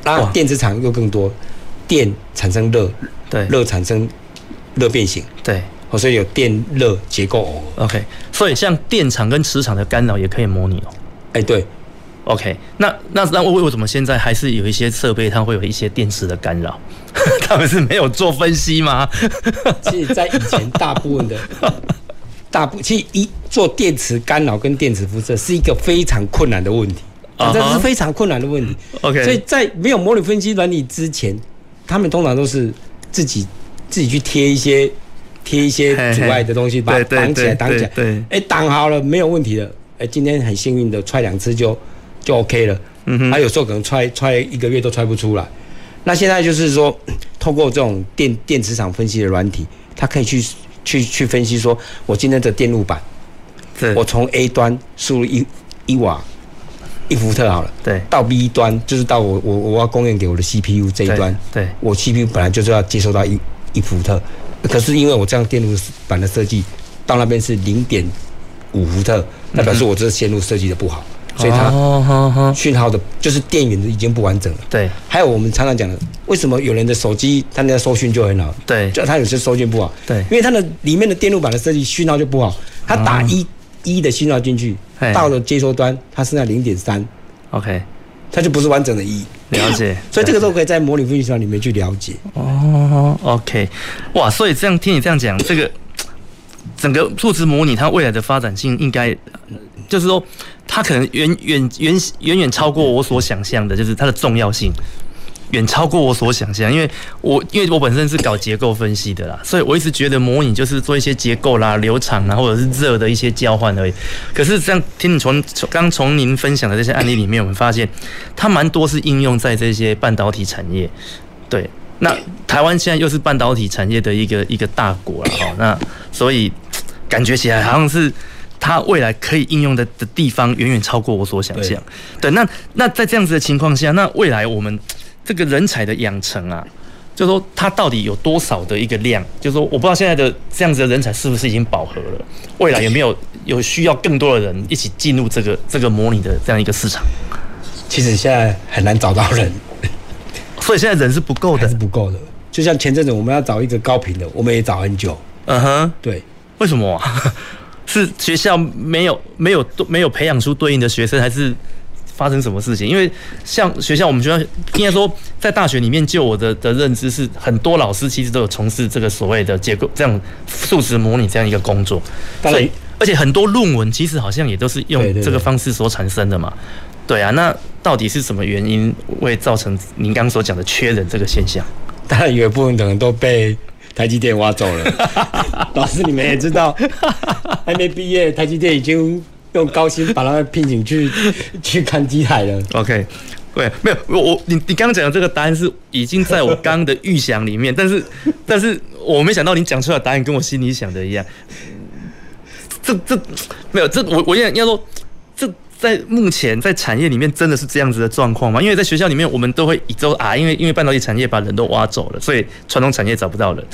那电磁场又更多，电产生热，对，热产生热变形，对。所以有电热结构耦合。OK，所以像电场跟磁场的干扰也可以模拟哦。哎，对。OK，那那那为为什么现在还是有一些设备它会有一些电磁的干扰？他们是没有做分析吗？其实，在以前大部分的，大部其实一做电磁干扰跟电磁辐射是一个非常困难的问题，这是非常困难的问题。OK，所以在没有模拟分析软体之前，他们通常都是自己自己去贴一些。贴一些阻碍的东西，把它挡起来，挡起来。对，哎，挡好了，没有问题的。哎，今天很幸运的踹两次就就 OK 了。嗯哼。他有时候可能踹踹一个月都踹不出来。那现在就是说，透过这种电电磁场分析的软体，它可以去去去分析说，我今天的电路板，我从 A 端输入一一瓦一伏特好了，对，到 B 端就是到我我我要供应给我的 CPU 这一端，对，我 CPU 本来就是要接收到一一伏特。可是因为我这样电路板的设计，到那边是零点五伏特，那表示我这个线路设计的不好，所以它讯号的，就是电源已经不完整了。对。还有我们常常讲的，为什么有人的手机他那个收讯就很好？对。就他有些收讯不好。对。因为它的里面的电路板的设计讯号就不好，他打一一的讯号进去，到了接收端，它剩下零点三。OK。它就不是完整的一。了解，所以这个都可以在模拟分析上里面去了解。哦，OK，哇，所以这样听你这样讲，这个整个数值模拟它未来的发展性，应该就是说，它可能远远远远远超过我所想象的，就是它的重要性。远超过我所想象，因为我因为我本身是搞结构分析的啦，所以我一直觉得模拟就是做一些结构啦、流场啦，或者是热的一些交换而已。可是这样听你从从刚从您分享的这些案例里面，我们发现它蛮多是应用在这些半导体产业。对，那台湾现在又是半导体产业的一个一个大国了哈，那所以感觉起来好像是它未来可以应用的的地方远远超过我所想象。对，那那在这样子的情况下，那未来我们。这个人才的养成啊，就是说它到底有多少的一个量？就是说我不知道现在的这样子的人才是不是已经饱和了？未来有没有有需要更多的人一起进入这个这个模拟的这样一个市场？其实现在很难找到人，所以现在人是不够的，是不够的。就像前阵子我们要找一个高频的，我们也找很久。嗯哼，对，为什么啊？是学校没有没有没有培养出对应的学生，还是？发生什么事情？因为像学校，我们学校应该说，在大学里面，就我的的认知是，很多老师其实都有从事这个所谓的结构这样数值模拟这样一个工作。所以，而且很多论文其实好像也都是用这个方式所产生的嘛。对啊，那到底是什么原因会造成您刚刚所讲的缺人这个现象？当然有一部分可能都被台积电挖走了。老师，你们也知道，还没毕业，台积电已经。用高薪把他们聘请去 去看机台了。OK，对，没有我我你你刚刚讲的这个答案是已经在我刚刚的预想里面，但是 但是我没想到你讲出来的答案跟我心里想的一样。这这没有这我我要要说这在目前在产业里面真的是这样子的状况吗？因为在学校里面，我们都会一周啊，因为因为半导体产业把人都挖走了，所以传统产业找不到人。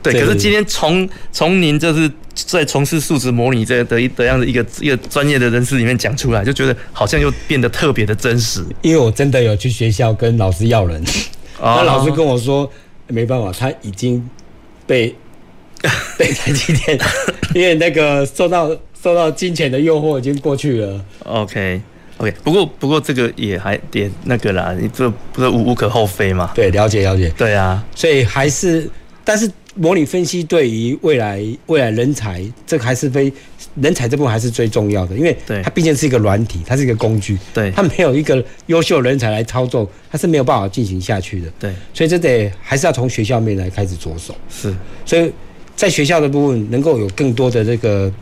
对，可是今天从从您就是在从事数值模拟这的一的样的一个一个专业的人士里面讲出来，就觉得好像又变得特别的真实。因为我真的有去学校跟老师要人，那老师跟我说没办法，他已经被 被台积电，因为那个受到。受到金钱的诱惑已经过去了。OK OK，不过不过这个也还点那个啦，你这不是无无可厚非嘛？对，了解了解。对啊，所以还是，但是模拟分析对于未来未来人才，这个还是非人才这部分还是最重要的，因为它毕竟是一个软体，它是一个工具，对，它没有一个优秀人才来操作，它是没有办法进行下去的。对，所以这得还是要从学校面来开始着手。是，所以在学校的部分能够有更多的这个。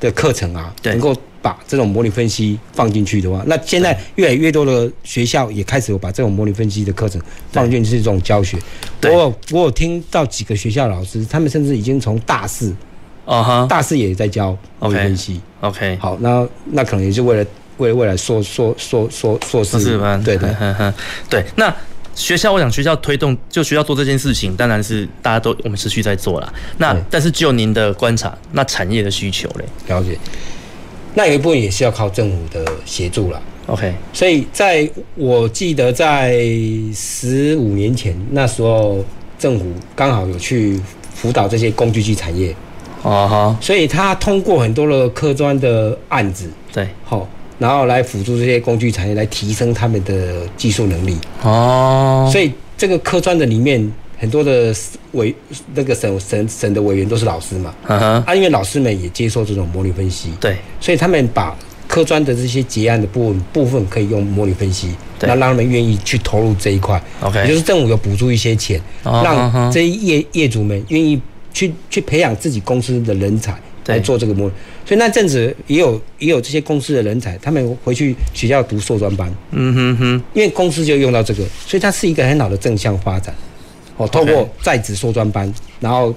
的课程啊，能够把这种模拟分析放进去的话，那现在越来越多的学校也开始有把这种模拟分析的课程放进去这种教学。我有我有听到几个学校老师，他们甚至已经从大四，啊哈，大四也在教模拟分析。OK，好，那那可能也是为了为了未来硕硕硕硕硕士班，对对。对，那。学校，我想学校推动，就学校做这件事情，当然是大家都我们持续在做了。那但是就您的观察，那产业的需求嘞？了解。那有一部分也是要靠政府的协助了。OK。所以在我记得在十五年前，那时候政府刚好有去辅导这些工具机产业。啊哈。所以他通过很多的科专的案子。对。好。然后来辅助这些工具产业，来提升他们的技术能力。哦，所以这个科专的里面很多的委那个省省省的委员都是老师嘛。嗯哼。啊，因为老师们也接受这种模拟分析。对。所以他们把科专的这些结案的部分部分可以用模拟分析，那让他们愿意去投入这一块。OK。也就是政府有补助一些钱，让这些业业主们愿意去去培养自己公司的人才来做这个模拟。所以那阵子也有也有这些公司的人才，他们回去学校读硕专班，嗯哼哼，因为公司就用到这个，所以它是一个很好的正向发展。哦，透过在职硕专班，然后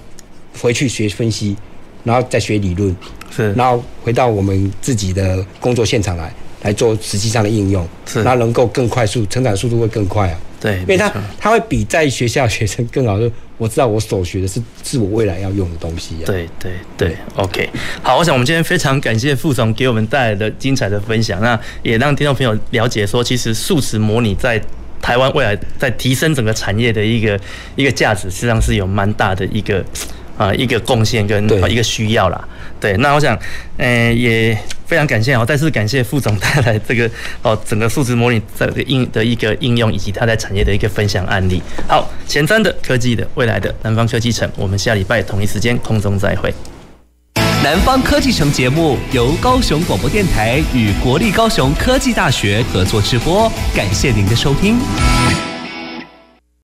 回去学分析，然后再学理论，是，然后回到我们自己的工作现场来来做实际上的应用，是，然后能够更快速，成长速度会更快啊。对，因为他他会比在学校学生更好，就我知道我所学的是是我未来要用的东西啊。对对对，OK，好，我想我们今天非常感谢副总给我们带来的精彩的分享，那也让听众朋友了解说，其实数值模拟在台湾未来在提升整个产业的一个一个价值，实际上是有蛮大的一个。啊，一个贡献跟一个需要啦，对，那我想，呃，也非常感谢哦，再次感谢副总带来这个 哦，整个数值模拟这个应的一个应用，以及他在产业的一个分享案例。好，前瞻的科技的未来的南方科技城，我们下礼拜同一时间空中再会。南方科技城节目由高雄广播电台与国立高雄科技大学合作直播，感谢您的收听。